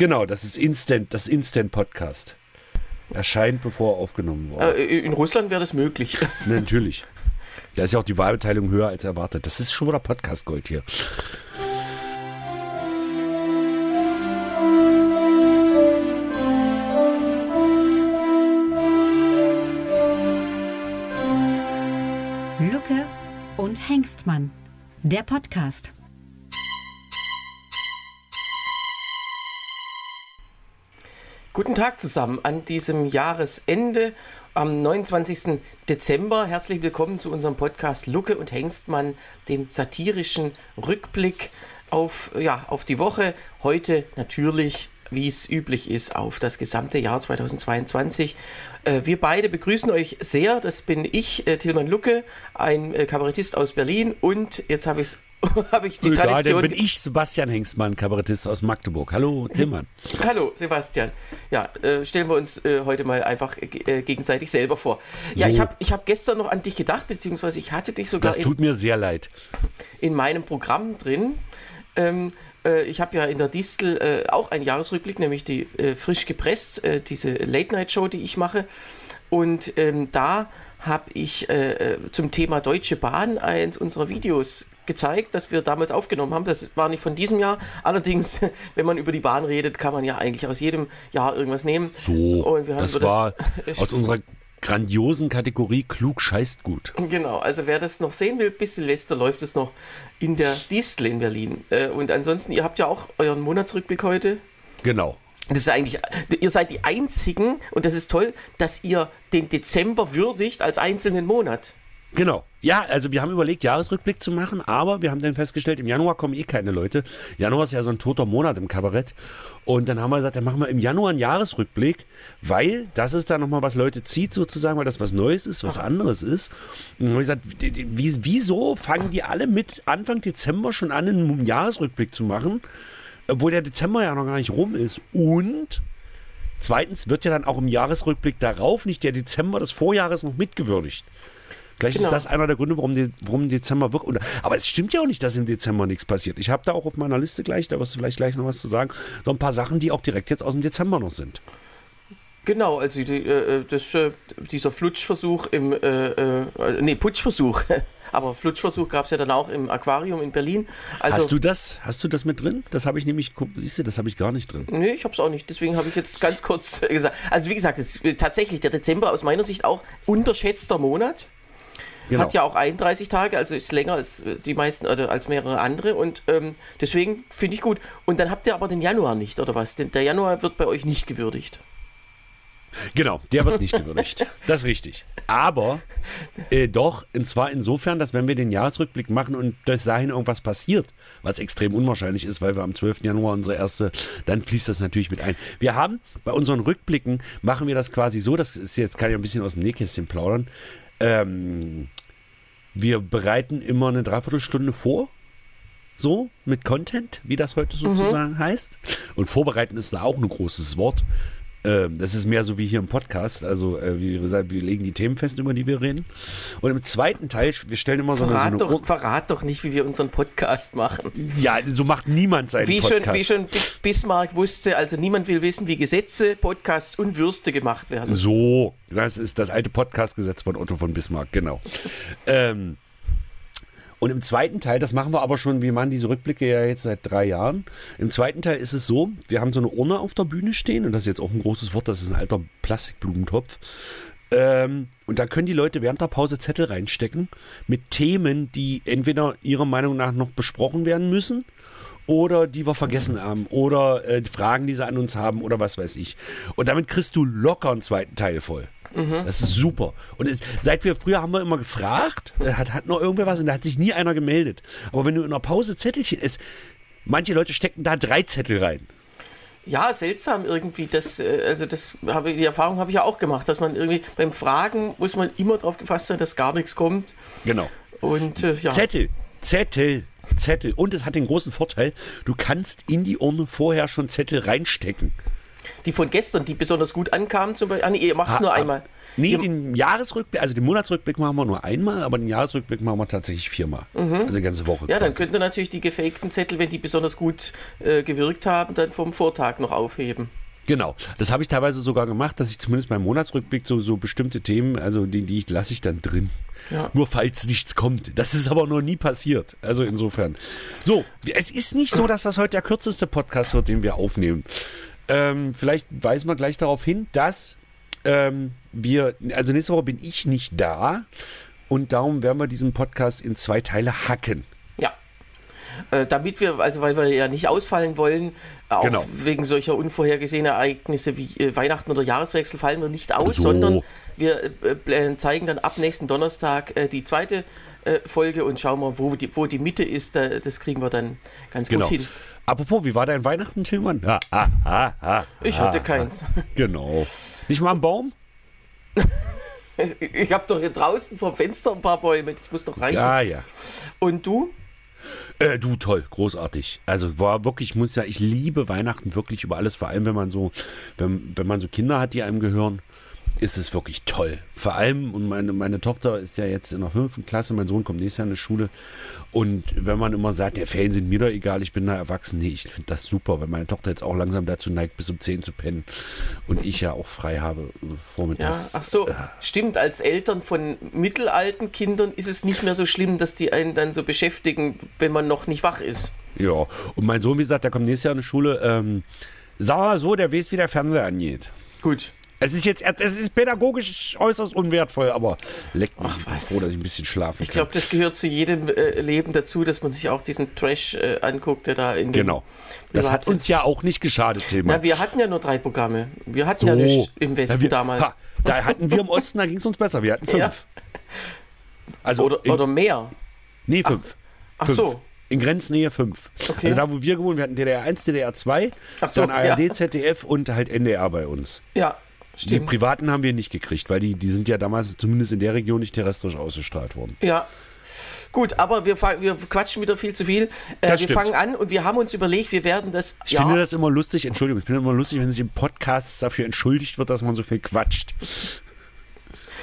Genau, das ist Instant, das Instant Podcast. Erscheint, bevor er aufgenommen wurde. Äh, in Russland wäre das möglich. Natürlich. Da ist ja auch die Wahlbeteiligung höher als erwartet. Das ist schon wieder Podcast Gold hier. Lucke und Hengstmann. Der Podcast. Guten Tag zusammen an diesem Jahresende am 29. Dezember. Herzlich willkommen zu unserem Podcast Lucke und Hengstmann, dem satirischen Rückblick auf, ja, auf die Woche. Heute natürlich, wie es üblich ist, auf das gesamte Jahr 2022. Äh, wir beide begrüßen euch sehr. Das bin ich, äh, Tilman Lucke, ein äh, Kabarettist aus Berlin und jetzt habe ich es habe ich die Egal, Tradition. dann bin ich Sebastian Hengstmann, Kabarettist aus Magdeburg. Hallo, Tillmann. Hallo, Sebastian. Ja, äh, stellen wir uns äh, heute mal einfach äh, gegenseitig selber vor. Ja, So. ich habe ich hab gestern noch an dich gedacht, beziehungsweise ich hatte dich sogar Das in, tut mir sehr leid. in meinem Programm drin. Ähm, äh, ich habe ja in der Distel äh, auch einen Jahresrückblick, nämlich die äh, frisch gepresst, äh, diese Late-Night-Show, die ich mache. Und ähm, da habe ich äh, äh, zum Thema Deutsche Bahn eins unserer Videos gezeigt, das wir damals aufgenommen haben. Das war nicht von diesem Jahr. Allerdings, wenn man über die Bahn redet, kann man ja eigentlich aus jedem Jahr irgendwas nehmen. So, Und wir haben das über war das- aus unserer grandiosen Kategorie klug scheißt gut. Genau, also wer das noch sehen will, bis Silvester läuft es noch in der Distel in Berlin. Äh, Und ansonsten, ihr habt ja auch euren Monatsrückblick heute. Genau. Das ist eigentlich, ihr seid die einzigen, und das ist toll, dass ihr den Dezember würdigt als einzelnen Monat. Genau. Ja, also wir haben überlegt, Jahresrückblick zu machen, aber wir haben dann festgestellt, im Januar kommen eh keine Leute. Januar ist ja so ein toter Monat im Kabarett. Und dann haben wir gesagt, dann machen wir im Januar einen Jahresrückblick, weil das ist dann nochmal, was Leute zieht sozusagen, weil das was Neues ist, was anderes ist. Und dann haben wir gesagt, wie, wieso fangen die alle mit Anfang Dezember schon an, einen Jahresrückblick zu machen, obwohl der Dezember ja noch gar nicht rum ist. Und zweitens wird ja dann auch im Jahresrückblick darauf nicht der Dezember des Vorjahres noch mitgewürdigt. Vielleicht Genau. ist das einer der Gründe, warum, die, warum Dezember wirklich. Aber es stimmt ja auch nicht, dass im Dezember nichts passiert. Ich habe da auch auf meiner Liste gleich, da wirst du vielleicht gleich noch was zu sagen, so ein paar Sachen, die auch direkt jetzt aus dem Dezember noch sind. Genau, also die, äh, das, äh, dieser Flutschversuch im, äh, äh, nee, Putschversuch. Aber Flutschversuch gab es ja dann auch im Aquarium in Berlin. Also, hast du das? Hast du das mit drin? Das habe ich nämlich, siehst du, das habe ich gar nicht drin. Nee, ich habe es auch nicht. Deswegen habe ich jetzt ganz kurz äh, gesagt. Also wie gesagt, es ist äh, tatsächlich der Dezember aus meiner Sicht auch unterschätzter Monat. Genau. Hat ja auch 31 Tage, also ist länger als äh, die meisten oder als mehrere andere. Und ähm, deswegen finde ich gut. Und dann habt ihr aber den Januar nicht, oder was? Den, der Januar wird bei euch nicht gewürdigt. Genau, der wird nicht gewürdigt. Das ist richtig. Aber äh, doch, und zwar insofern, dass wenn wir den Jahresrückblick machen und bis dahin irgendwas passiert, was extrem unwahrscheinlich ist, weil wir am 12. Januar unsere erste, dann fließt das natürlich mit ein. Wir haben bei unseren Rückblicken, machen wir das quasi so, das ist jetzt, kann ich ein bisschen aus dem Nähkästchen plaudern, ähm, wir bereiten immer eine Dreiviertelstunde vor, so mit Content, wie das heute sozusagen heißt. Und vorbereiten ist da auch ein großes Wort. Ähm, das ist mehr so wie hier im Podcast. Also, äh, wie gesagt, wir legen die Themen fest, über die wir reden. Und im zweiten Teil, wir stellen immer so eine. So Verrat, eine doch, verrat doch nicht, wie wir unseren Podcast machen. ja, so macht niemand seinen Wie schon, Podcast. wie schon Bismarck wusste, also niemand will wissen, wie Gesetze, Podcasts und Würste gemacht werden. So, das ist das alte Podcast-Gesetz von Otto von Bismarck, genau. ähm, und im zweiten Teil, das machen wir aber schon, wir machen diese Rückblicke ja jetzt seit drei Jahren. Im zweiten Teil ist es so, wir haben so eine Urne auf der Bühne stehen und das ist jetzt auch ein großes Wort, das ist ein alter Plastikblumentopf. Ähm, und da können die Leute während der Pause Zettel reinstecken mit Themen, die entweder ihrer Meinung nach noch besprochen werden müssen oder die wir vergessen haben oder äh, Fragen, die sie an uns haben oder was weiß ich. Und damit kriegst du locker einen zweiten Teil voll. Das ist super. Und es, seit wir früher haben wir immer gefragt, äh, hat, hat noch irgendwer was und da hat sich nie einer gemeldet. Aber wenn du in der Pause Zettelchen ist, manche Leute stecken da drei Zettel rein. Ja, seltsam irgendwie. Das, äh, also das habe die Erfahrung habe ich ja auch gemacht, dass man irgendwie beim Fragen muss man immer darauf gefasst sein, dass gar nichts kommt. Genau. Und äh, ja. Zettel, Zettel, Zettel. Und es hat den großen Vorteil, du kannst in die Urne vorher schon Zettel reinstecken. Die von gestern, die besonders gut ankamen, zum Beispiel. Ah, nee, ihr macht es nur einmal. Nee, Ihr- den Jahresrückblick, also den Monatsrückblick machen wir nur einmal, aber den Jahresrückblick machen wir tatsächlich viermal. Also die ganze Woche. Mhm. Ja, dann quasi. könnt ihr natürlich die gefakten Zettel, wenn die besonders gut äh, gewirkt haben, dann vom Vortag noch aufheben. Genau, das habe ich teilweise sogar gemacht, dass ich zumindest beim Monatsrückblick so, so bestimmte Themen, also die, die ich lasse ich dann drin. Ja. Nur falls nichts kommt. Das ist aber noch nie passiert. Also insofern. So, es ist nicht so, dass das heute der kürzeste Podcast wird, den wir aufnehmen. Ähm, vielleicht weisen wir gleich darauf hin, dass ähm, wir, also nächste Woche bin ich nicht da und darum werden wir diesen Podcast in zwei Teile hacken. Ja. Äh, damit wir, also weil wir ja nicht ausfallen wollen, auch Genau. wegen solcher unvorhergesehener Ereignisse wie äh, Weihnachten oder Jahreswechsel fallen wir nicht aus, So. sondern wir äh, äh, zeigen dann ab nächsten Donnerstag äh, die zweite äh, Folge und schauen mal, wo die, wo die Mitte ist. Da, das kriegen wir dann ganz Genau. gut hin. Apropos, wie war dein Weihnachten, Tillmann? Ha, ha, ha, ha, Ich ha, hatte ha. keins. Genau. Nicht mal am Baum? Ich habe doch hier draußen vom Fenster ein paar Bäume, das muss doch reichen. Ja, ja. Und du? Äh, du, toll, großartig. Also war wirklich, ich muss ja, ich liebe Weihnachten wirklich über alles, vor allem wenn man so, wenn, wenn man so Kinder hat, die einem gehören, ist es wirklich toll. Vor allem, und meine, meine Tochter ist ja jetzt in der fünften Klasse, mein Sohn kommt nächstes Jahr in die Schule. Und wenn man immer sagt, der Ferien sind mir doch egal, ich bin da erwachsen, nee, ich finde das super, weil meine Tochter jetzt auch langsam dazu neigt, bis um 10 zu pennen. Und ich ja auch frei habe äh, Ja, vormittags. ach so, stimmt, als Eltern von mittelalten Kindern ist es nicht mehr so schlimm, dass die einen dann so beschäftigen, wenn man noch nicht wach ist. Ja, und mein Sohn, wie gesagt, der kommt nächstes Jahr in die Schule. Ähm, sag mal so, der weiß, wie der Fernseher angeht. Gut. Es ist jetzt, es ist pädagogisch äußerst unwertvoll, aber leckt mich. Ach, Ich was. froh, dass ich ein bisschen schlafen Ich kann. glaube, das gehört zu jedem äh, Leben dazu, dass man sich auch diesen Trash äh, anguckt, der da in Genau. Das hat uns ja auch nicht geschadet, Thema. Na, wir hatten ja nur drei Programme. Wir hatten ja nichts im Westen Na, wir, damals. Ha, da hatten wir im Osten, da ging es uns besser. Wir hatten fünf. Ja. Also Oder, in, oder mehr. nee, fünf. Ach fünf. so. In Grenznähe fünf. Okay. Also da, wo wir gewohnt, wir hatten DDR 1, DDR 2, Ach so, dann ARD, ja. ZDF und halt NDR bei uns. Ja, Die stimmt. privaten haben wir nicht gekriegt, weil die, die sind ja damals zumindest in der Region nicht terrestrisch ausgestrahlt worden. Ja. Gut, aber wir, wir quatschen wieder viel zu viel. Äh, wir stimmt. fangen an und wir haben uns überlegt, wir werden das. Ich finde das immer lustig, Entschuldigung, ich finde immer lustig, wenn sich im Podcast dafür entschuldigt wird, dass man so viel quatscht.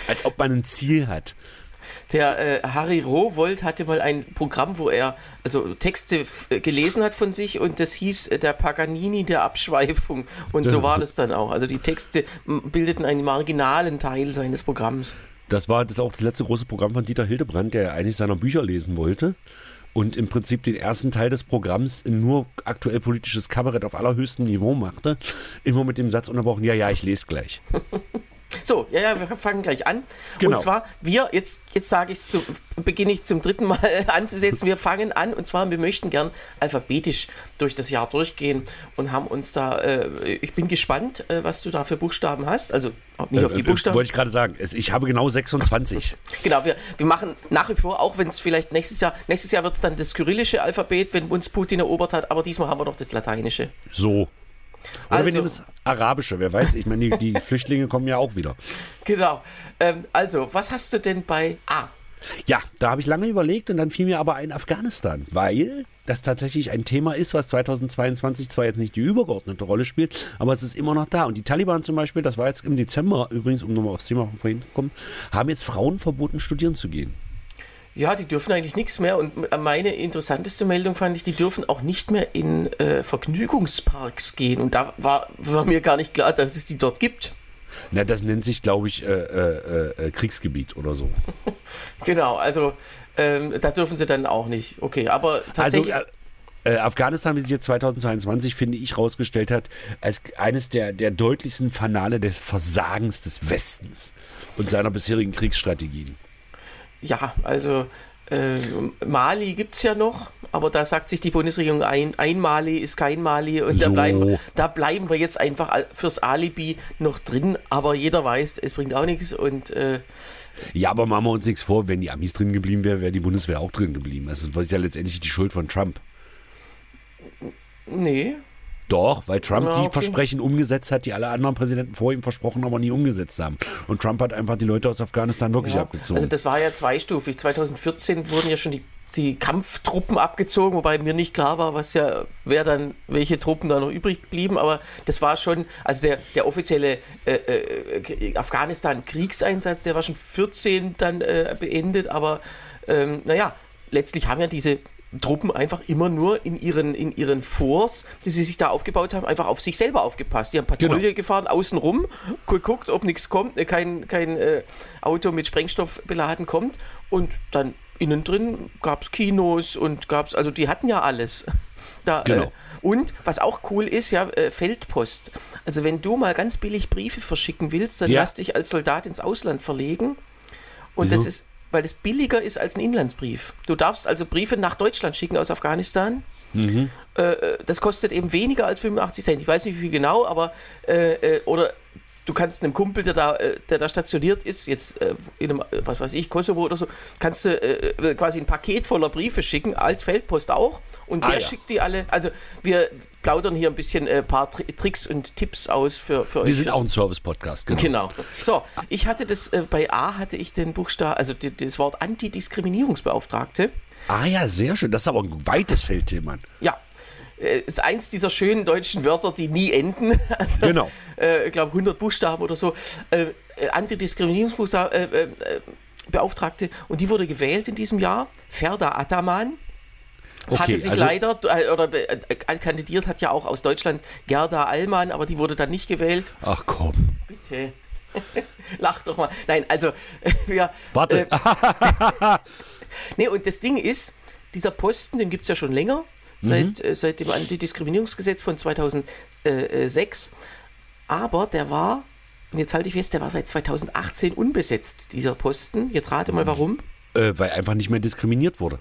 Als ob man ein Ziel hat. Der äh, Harry Rowold hatte mal ein Programm, wo er also Texte äh, gelesen hat von sich und das hieß äh, der Paganini der Abschweifung. Und so war das dann auch. Also die Texte bildeten einen marginalen Teil seines Programms. Das war das auch das letzte große Programm von Dieter Hildebrand, der eigentlich seiner Bücher lesen wollte. Und im Prinzip den ersten Teil des Programms in nur aktuell politisches Kabarett auf allerhöchstem Niveau machte. Immer mit dem Satz unterbrochen, ja, ja, ich lese gleich. So, ja, ja, wir fangen gleich an. Genau. Und zwar, wir, jetzt, jetzt sage ich zu, beginne ich zum dritten Mal anzusetzen. Wir fangen an und zwar, wir möchten gern alphabetisch durch das Jahr durchgehen und haben uns da, äh, ich bin gespannt, äh, was du da für Buchstaben hast. Also nicht auf die Äh, äh, Buchstaben. Wollte ich gerade sagen. Ich habe genau 26. Genau, wir, wir machen nach wie vor, auch wenn es vielleicht nächstes Jahr, nächstes Jahr wird es dann das kyrillische Alphabet, wenn uns Putin erobert hat, aber diesmal haben wir doch das lateinische. So. Oder wir Also- nehmen das Arabische. Wer weiß, ich meine, die, die Flüchtlinge kommen ja auch wieder. Genau. Ähm, also, was hast du denn bei A? Ja, da habe ich lange überlegt und dann fiel mir aber ein Afghanistan, weil das tatsächlich ein Thema ist, was 2022 zwar jetzt nicht die übergeordnete Rolle spielt, aber es ist immer noch da. Und die Taliban zum Beispiel, das war jetzt im Dezember, übrigens, um nochmal aufs Thema von vorhin zu kommen, haben jetzt Frauen verboten, studieren zu gehen. Ja, die dürfen eigentlich nichts mehr. Und meine interessanteste Meldung fand ich, die dürfen auch nicht mehr in äh, Vergnügungsparks gehen. Und da war, war mir gar nicht klar, dass es die dort gibt. Na, das nennt sich, glaube ich, äh, äh, äh, Kriegsgebiet oder so. Genau, also ähm, da dürfen sie dann auch nicht. Okay, aber Also tatsächlich. äh, äh, Afghanistan, wie sich jetzt 2022, finde ich, rausgestellt hat, als eines der, der deutlichsten Fanale des Versagens des Westens und seiner bisherigen Kriegsstrategien. Ja, also äh, Mali gibt es ja noch, aber da sagt sich die Bundesregierung ein, ein Mali ist kein Mali und da, So. bleiben, da bleiben wir jetzt einfach fürs Alibi noch drin, aber jeder weiß, es bringt auch nichts und äh, Ja, aber machen wir uns nichts vor, wenn die Amis drin geblieben wäre, wäre die Bundeswehr auch drin geblieben. Das ist ja letztendlich die Schuld von Trump. nee. Doch, weil Trump Ja, die okay. Versprechen umgesetzt hat, die alle anderen Präsidenten vor ihm versprochen, aber nie umgesetzt haben. Und Trump hat einfach die Leute aus Afghanistan wirklich Ja. abgezogen. Also das war ja zweistufig. 2014 wurden ja schon die die Kampftruppen abgezogen, wobei mir nicht klar war, was ja, wer dann, welche Truppen da noch übrig blieben, aber das war schon, also der, der offizielle äh, äh, Afghanistan-Kriegseinsatz, der war schon 14 dann äh, beendet, aber ähm, naja, letztlich haben ja diese Truppen einfach immer nur in ihren, in ihren Forts, die sie sich da aufgebaut haben, einfach auf sich selber aufgepasst. Die haben Patrouille genau. gefahren, außenrum, geguckt, ob nichts kommt, äh, kein, kein äh, Auto mit Sprengstoff beladen kommt und dann innen drin gab es Kinos und gab es, also die hatten ja alles. Da, genau. Äh, und was auch cool ist, ja, äh, Feldpost. Also wenn du mal ganz billig Briefe verschicken willst, dann ja. lass dich als Soldat ins Ausland verlegen. Und Wieso? das ist, weil das billiger ist als ein Inlandsbrief. Du darfst also Briefe nach Deutschland schicken aus Afghanistan. Mhm. Äh, äh das kostet eben weniger als 85 Cent. Ich weiß nicht, wie viel genau, aber äh, äh oder du kannst einem Kumpel, der da, äh, der da stationiert ist, jetzt in einem, was weiß ich, Kosovo oder so, kannst du äh, quasi ein Paket voller Briefe schicken, als Feldpost auch. Und der ah, ja. schickt die alle. Also wir plaudern hier ein bisschen ein paar Tri Tricks und Tipps aus für, für wir euch. Wir sind auch ein Service-Podcast, genau. Genau. So, ich hatte das, äh, bei A hatte ich den Buchstaben, also das Wort Antidiskriminierungsbeauftragte. Ah ja, sehr schön. Das ist aber ein weites Feld, Mann. Ja, äh, ist eins dieser schönen deutschen Wörter, die nie enden. Also, genau. Äh, ich glaube 100 Buchstaben oder so. Äh, äh Antidiskriminierungsbeauftragte äh, und die wurde gewählt in diesem Jahr. Ferda Ataman. Okay, hatte sich also, leider, oder kandidiert hat ja auch aus Deutschland Gerda Allmann, aber die wurde dann nicht gewählt. Ach komm. Bitte. Lach doch mal. Nein, also wir. Warte. Äh, nee, und das Ding ist, dieser Posten, den gibt es ja schon länger seit, mhm. äh, seit dem Antidiskriminierungsgesetz von 2006. Aber der war, und jetzt halte ich fest, der war seit 2018 unbesetzt, dieser Posten. Jetzt rate mal warum. Äh, weil einfach nicht mehr diskriminiert wurde.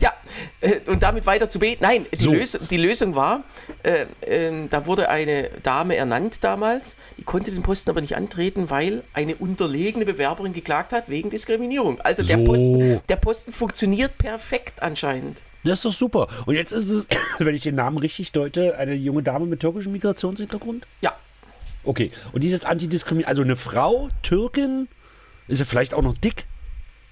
Ja, äh, und damit weiter zu beten. Nein, die, so. Lösung, die Lösung war, äh, äh, da wurde eine Dame ernannt damals, die konnte den Posten aber nicht antreten, weil eine unterlegene Bewerberin geklagt hat wegen Diskriminierung. Also der, so. Posten, der Posten funktioniert perfekt anscheinend. Das ist doch super. Und jetzt ist es, wenn ich den Namen richtig deute, eine junge Dame mit türkischem Migrationshintergrund? Ja. Okay. Und die ist jetzt antidiskriminierend. Also eine Frau, Türkin, ist ja vielleicht auch noch dick?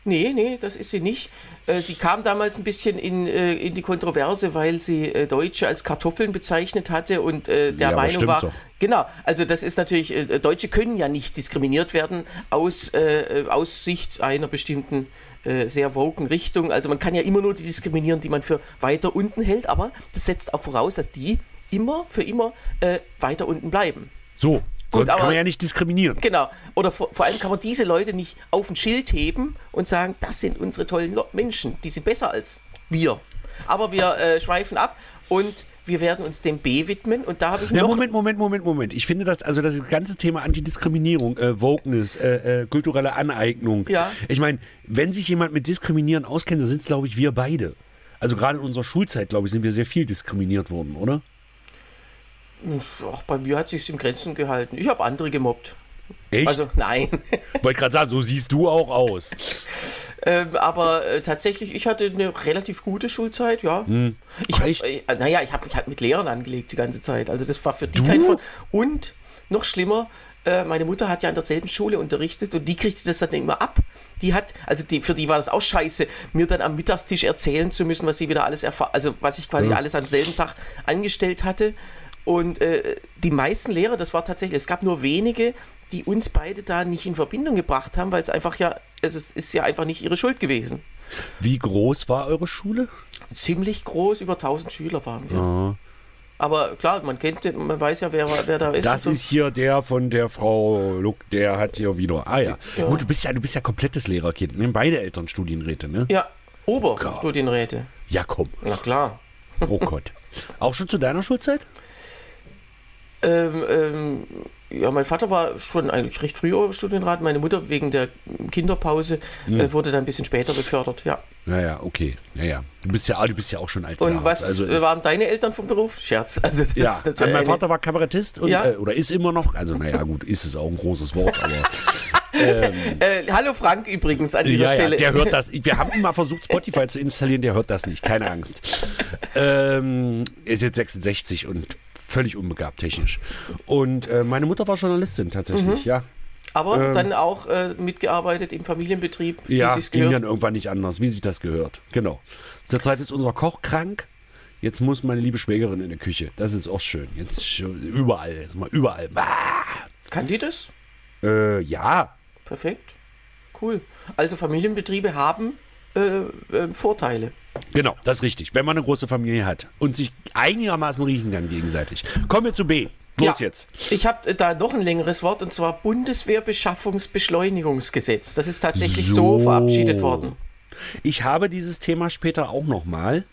Nee, nee, das ist sie nicht. Äh, sie kam damals ein bisschen in, äh, in die Kontroverse, weil sie äh, Deutsche als Kartoffeln bezeichnet hatte und der ja, Meinung war. Doch. Genau, also das ist natürlich, Deutsche können ja nicht diskriminiert werden aus, aus Sicht einer bestimmten sehr woken Richtung. Also man kann ja immer nur die diskriminieren, die man für weiter unten hält, aber das setzt auch voraus, dass die immer für immer weiter unten bleiben. So, Sonst Gut, aber, kann man ja nicht diskriminieren. Genau. Oder vor, vor, allem kann man diese Leute nicht auf ein Schild heben und sagen, das sind unsere tollen Menschen, die sind besser als wir. Aber wir äh, schweifen ab und wir werden uns dem B widmen und da habe ich ja, Moment, Moment, Moment, Moment. Ich finde das, also das ganze Thema Antidiskriminierung, äh, Wokeness, äh, äh, kulturelle Aneignung. Ja. Ich meine, wenn sich jemand mit Diskriminieren auskennt, dann sind es, glaube ich, wir beide. Also gerade in unserer Schulzeit, glaube ich, sind wir sehr viel diskriminiert worden, oder? Ach, bei mir hat sich im Grenzen gehalten. Ich habe andere gemobbt. Echt? Also nein. Wollte gerade sagen, so siehst du auch aus. ähm, aber äh, tatsächlich, ich hatte eine relativ gute Schulzeit, ja. Hm. Ich hab, äh, naja, ich habe mich halt mit Lehrern angelegt die ganze Zeit. Also das war für die du? kein von. Und noch schlimmer, äh, meine Mutter hat ja an derselben Schule unterrichtet und die kriegte das dann immer ab. Die hat, also die, für die war das auch scheiße, mir dann am Mittagstisch erzählen zu müssen, was sie wieder alles erfahren, also was ich quasi hm. alles am selben Tag angestellt hatte. Und äh, die meisten Lehrer, das war tatsächlich, es gab nur wenige, die uns beide da nicht in Verbindung gebracht haben, weil es einfach ja, es ist, ist ja einfach nicht ihre Schuld gewesen. Wie groß war eure Schule? Ziemlich groß, über 1000 Schüler waren wir. Ja. Aber klar, man kennt, man weiß ja, wer, wer da ist. Das ist hier der von der Frau Luck, der hat hier wieder. Ah ja. ja. Gut, du bist ja, du bist ja komplettes Lehrerkind. Ne? Beide Eltern Studienräte, ne? Ja, Oberstudienräte. Ja, komm. Na klar. Oh Gott. Auch schon zu deiner Schulzeit? Ähm, ähm, ja, mein Vater war schon eigentlich recht früh Studienrat. Meine Mutter wegen der Kinderpause hm. äh, wurde dann ein bisschen später befördert, ja. Naja, okay. Naja. Du bist ja, du bist ja auch schon alt. Und was also, äh, waren deine Eltern vom Beruf? Scherz. Also das ja, ist mein Vater war Kabarettist und, ja? äh, oder ist immer noch. Also naja, gut, ist es auch ein großes Wort, aber. Ähm, äh, hallo Frank übrigens an dieser ja, Stelle. Ja, der hört das. Wir haben immer versucht, Spotify zu installieren, der hört das nicht. Keine Angst. Ähm, er ist jetzt 66 und völlig unbegabt technisch. Und äh, meine Mutter war Journalistin tatsächlich, mhm. ja. Aber Ähm. dann auch äh, mitgearbeitet im Familienbetrieb, wie Ja, sich's ging dann irgendwann nicht anders, wie sich das gehört. Genau. Zurzeit ist unser Koch krank. Jetzt muss meine liebe Schwägerin in der Küche. Das ist auch schön. Jetzt überall, jetzt mal überall. Ah. Kann die das? Äh, ja, Perfekt. Cool. Also Familienbetriebe haben äh, äh, Vorteile. genau, das ist richtig. Wenn man eine große Familie hat und sich einigermaßen riechen kann gegenseitig. Kommen wir zu B. Los Ja. jetzt. Ich habe da noch ein längeres Wort und zwar Bundeswehrbeschaffungsbeschleunigungsgesetz. Das ist tatsächlich so, So. verabschiedet worden. Ich habe dieses Thema später auch nochmal.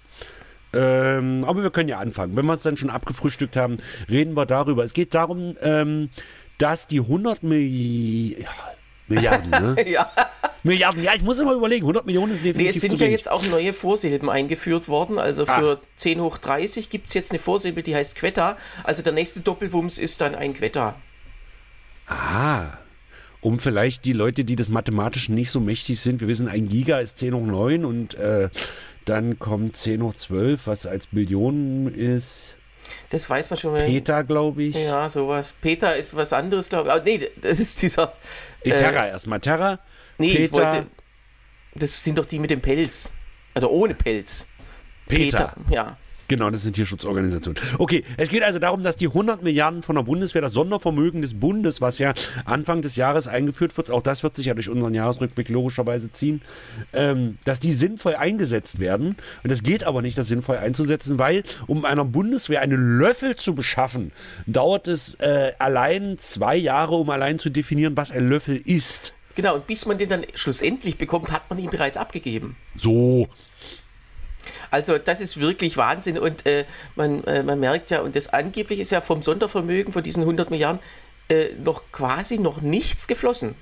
Ähm, aber wir können ja anfangen. Wenn wir es dann schon abgefrühstückt haben, reden wir darüber. Es geht darum, ähm, dass die 100 Milli Milliarden, ne? Ja. Milliarden, ja, ich muss immer überlegen. 100 Millionen ist Nee, definitiv es sind ja jetzt auch neue Vorsilben eingeführt worden. Also für 10 hoch 30 gibt es jetzt eine Vorsilbe, die heißt Quetta. Also der nächste Doppelwumms ist dann ein Quetta. Ah, um vielleicht die Leute, die des Mathematischen nicht so mächtig sind, wir wissen, ein Giga ist 10 hoch 9 und äh, dann kommt 10 hoch 12, was als Billionen ist. Das weiß man schon. wenn- Peter, glaube ich. Ja, sowas. Peter ist was anderes, glaube ich. Ah, nee, das ist dieser. Nee, Terra erstmal. Terra. Nee, ich Peter. wollte. Das sind doch die mit dem Pelz. Also ohne Pelz. Peter. Ja. Genau, das sind Tierschutzorganisationen. Okay, es geht also darum, dass die 100 Milliarden von der Bundeswehr, das Sondervermögen des Bundes, was ja Anfang des Jahres eingeführt wird, auch das wird sich ja durch unseren Jahresrückblick logischerweise ziehen, ähm, dass die sinnvoll eingesetzt werden. Und es geht aber nicht, das sinnvoll einzusetzen, weil um einer Bundeswehr einen Löffel zu beschaffen, dauert es äh, allein zwei Jahre, um allein zu definieren, was ein Löffel ist. Genau, und bis man den dann schlussendlich bekommt, hat man ihn bereits abgegeben. So. Also das ist wirklich Wahnsinn und äh, man, äh, man merkt ja, und das angeblich ist ja vom Sondervermögen von diesen 100 Milliarden äh, noch quasi noch nichts geflossen.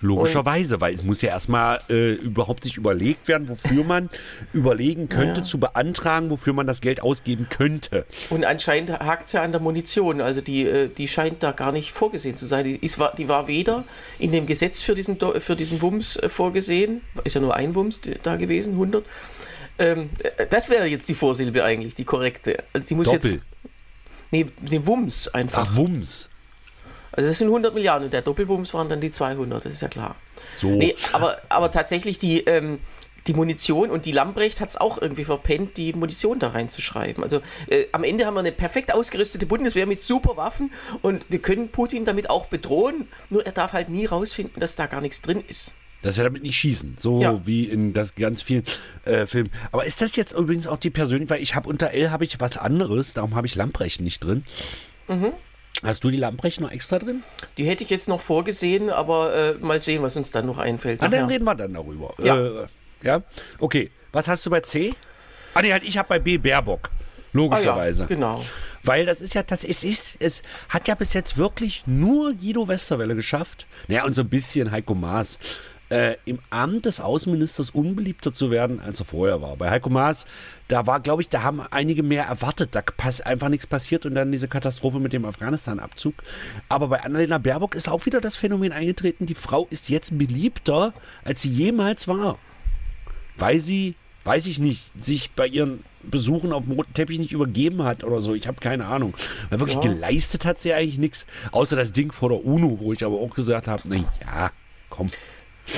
Logischerweise, weil es muss ja erstmal äh, überhaupt sich überlegt werden, wofür man überlegen könnte, zu beantragen, wofür man das Geld ausgeben könnte. Und anscheinend hakt es ja an der Munition. Also die, äh, die scheint da gar nicht vorgesehen zu sein. Die, ist, war, die war weder in dem Gesetz für diesen, für diesen Wumms äh, vorgesehen. Ist ja nur ein Wumms da gewesen, 100. Ähm, äh, das wäre jetzt die Vorsilbe eigentlich, die korrekte. Also die muss Doppel. jetzt. Nee, den Wumms einfach. Ach, Wumms. Also das sind 100 Milliarden und der Doppelwumms waren dann die 200, das ist ja klar. So. Nee, aber, aber tatsächlich die, ähm, die Munition und die Lambrecht hat es auch irgendwie verpennt, die Munition da reinzuschreiben. Also äh, am Ende haben wir eine perfekt ausgerüstete Bundeswehr mit super Waffen und wir können Putin damit auch bedrohen, nur er darf halt nie rausfinden, dass da gar nichts drin ist. Dass wir damit nicht schießen. So Ja. wie in das ganz vielen äh, Filmen. Aber ist das jetzt übrigens auch die persönlich, weil ich habe unter L habe ich was anderes, darum habe ich Lamprecht nicht drin. Mhm. Hast du die Lamprecht noch extra drin? Die hätte ich jetzt noch vorgesehen, aber äh, mal sehen, was uns dann noch einfällt. Ah, dann reden wir dann darüber. Ja. Äh, ja. Okay. Was hast du bei C? Ah, nee, halt, ich habe bei B Baerbock. ah, Logischerweise. ja, genau. Weil das ist ja tatsächlich, es ist, es hat ja bis jetzt wirklich nur Guido Westerwelle geschafft. Naja, und so ein bisschen Heiko Maas. Äh, im Amt des Außenministers unbeliebter zu werden, als er vorher war. Bei Heiko Maas, da war, glaube ich, da haben einige mehr erwartet. Da pass, einfach nichts passiert und dann diese Katastrophe mit dem Afghanistan-Abzug. Aber bei Annalena Baerbock ist auch wieder das Phänomen eingetreten, die Frau ist jetzt beliebter, als sie jemals war weil sie, weiß ich nicht, sich bei ihren Besuchen auf dem roten Teppich nicht übergeben hat oder so. Ich habe keine Ahnung. Weil wirklich Ja. geleistet hat sie eigentlich nichts, außer das Ding vor der UNO, wo ich aber auch gesagt habe, na ja, komm.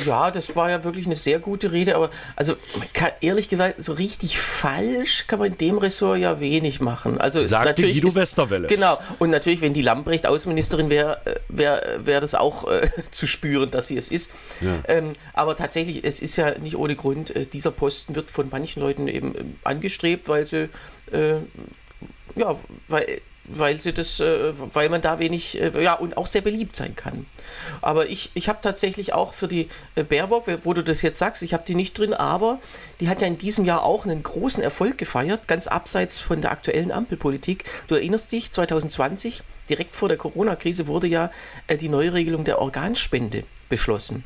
Ja, das war ja wirklich eine sehr gute Rede, aber also man kann, ehrlich gesagt, so richtig falsch kann man in dem Ressort ja wenig machen. Also es Sagte natürlich Guido ist- Westerwelle. Genau. Und natürlich, wenn die Lambrecht Außenministerin wäre, wäre wär das auch äh, zu spüren, dass sie es ist. Ja. Ähm, aber tatsächlich, es ist ja nicht ohne Grund, äh, dieser Posten wird von manchen Leuten eben ähm, angestrebt, weil sie äh, ja, weil, weil sie das, äh, weil man da wenig, äh, ja, und auch sehr beliebt sein kann. Aber ich, ich habe tatsächlich auch für die äh, Baerbock, wo du das jetzt sagst, ich habe die nicht drin, aber die hat ja in diesem Jahr auch einen großen Erfolg gefeiert, ganz abseits von der aktuellen Ampelpolitik. Du erinnerst dich, 2020, direkt vor der Corona-Krise, wurde ja äh, die Neuregelung der Organspende beschlossen.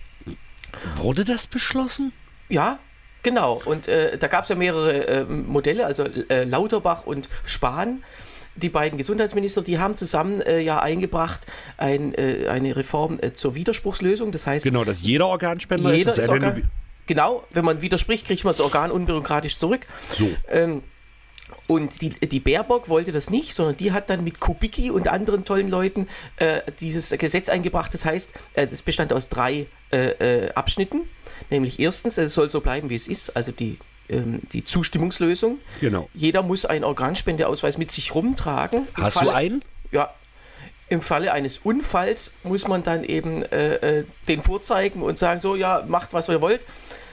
Wurde das beschlossen? Ja, genau. Und äh, da gab es ja mehrere äh, Modelle, also äh, Lauterbach und Spahn. Die beiden Gesundheitsminister, die haben zusammen äh, ja eingebracht ein, äh, eine Reform äh, zur Widerspruchslösung. Das heißt, Genau, dass jeder Organspender jeder ist. ist es Organ genau, wenn man widerspricht, kriegt man das Organ unbürokratisch zurück. So. Ähm, Und die, die Baerbock wollte das nicht, sondern die hat dann mit Kubicki und anderen tollen Leuten äh, dieses Gesetz eingebracht. Das heißt, äh, das bestand aus drei äh, äh, Abschnitten. Nämlich erstens, es soll so bleiben, wie es ist, also die, ähm, die Zustimmungslösung. Genau. Jeder muss einen Organspendeausweis mit sich rumtragen. Im Hast du einen? Ja. Im Falle eines Unfalls muss man dann eben äh, äh, den vorzeigen und sagen, so, ja, macht, was ihr wollt.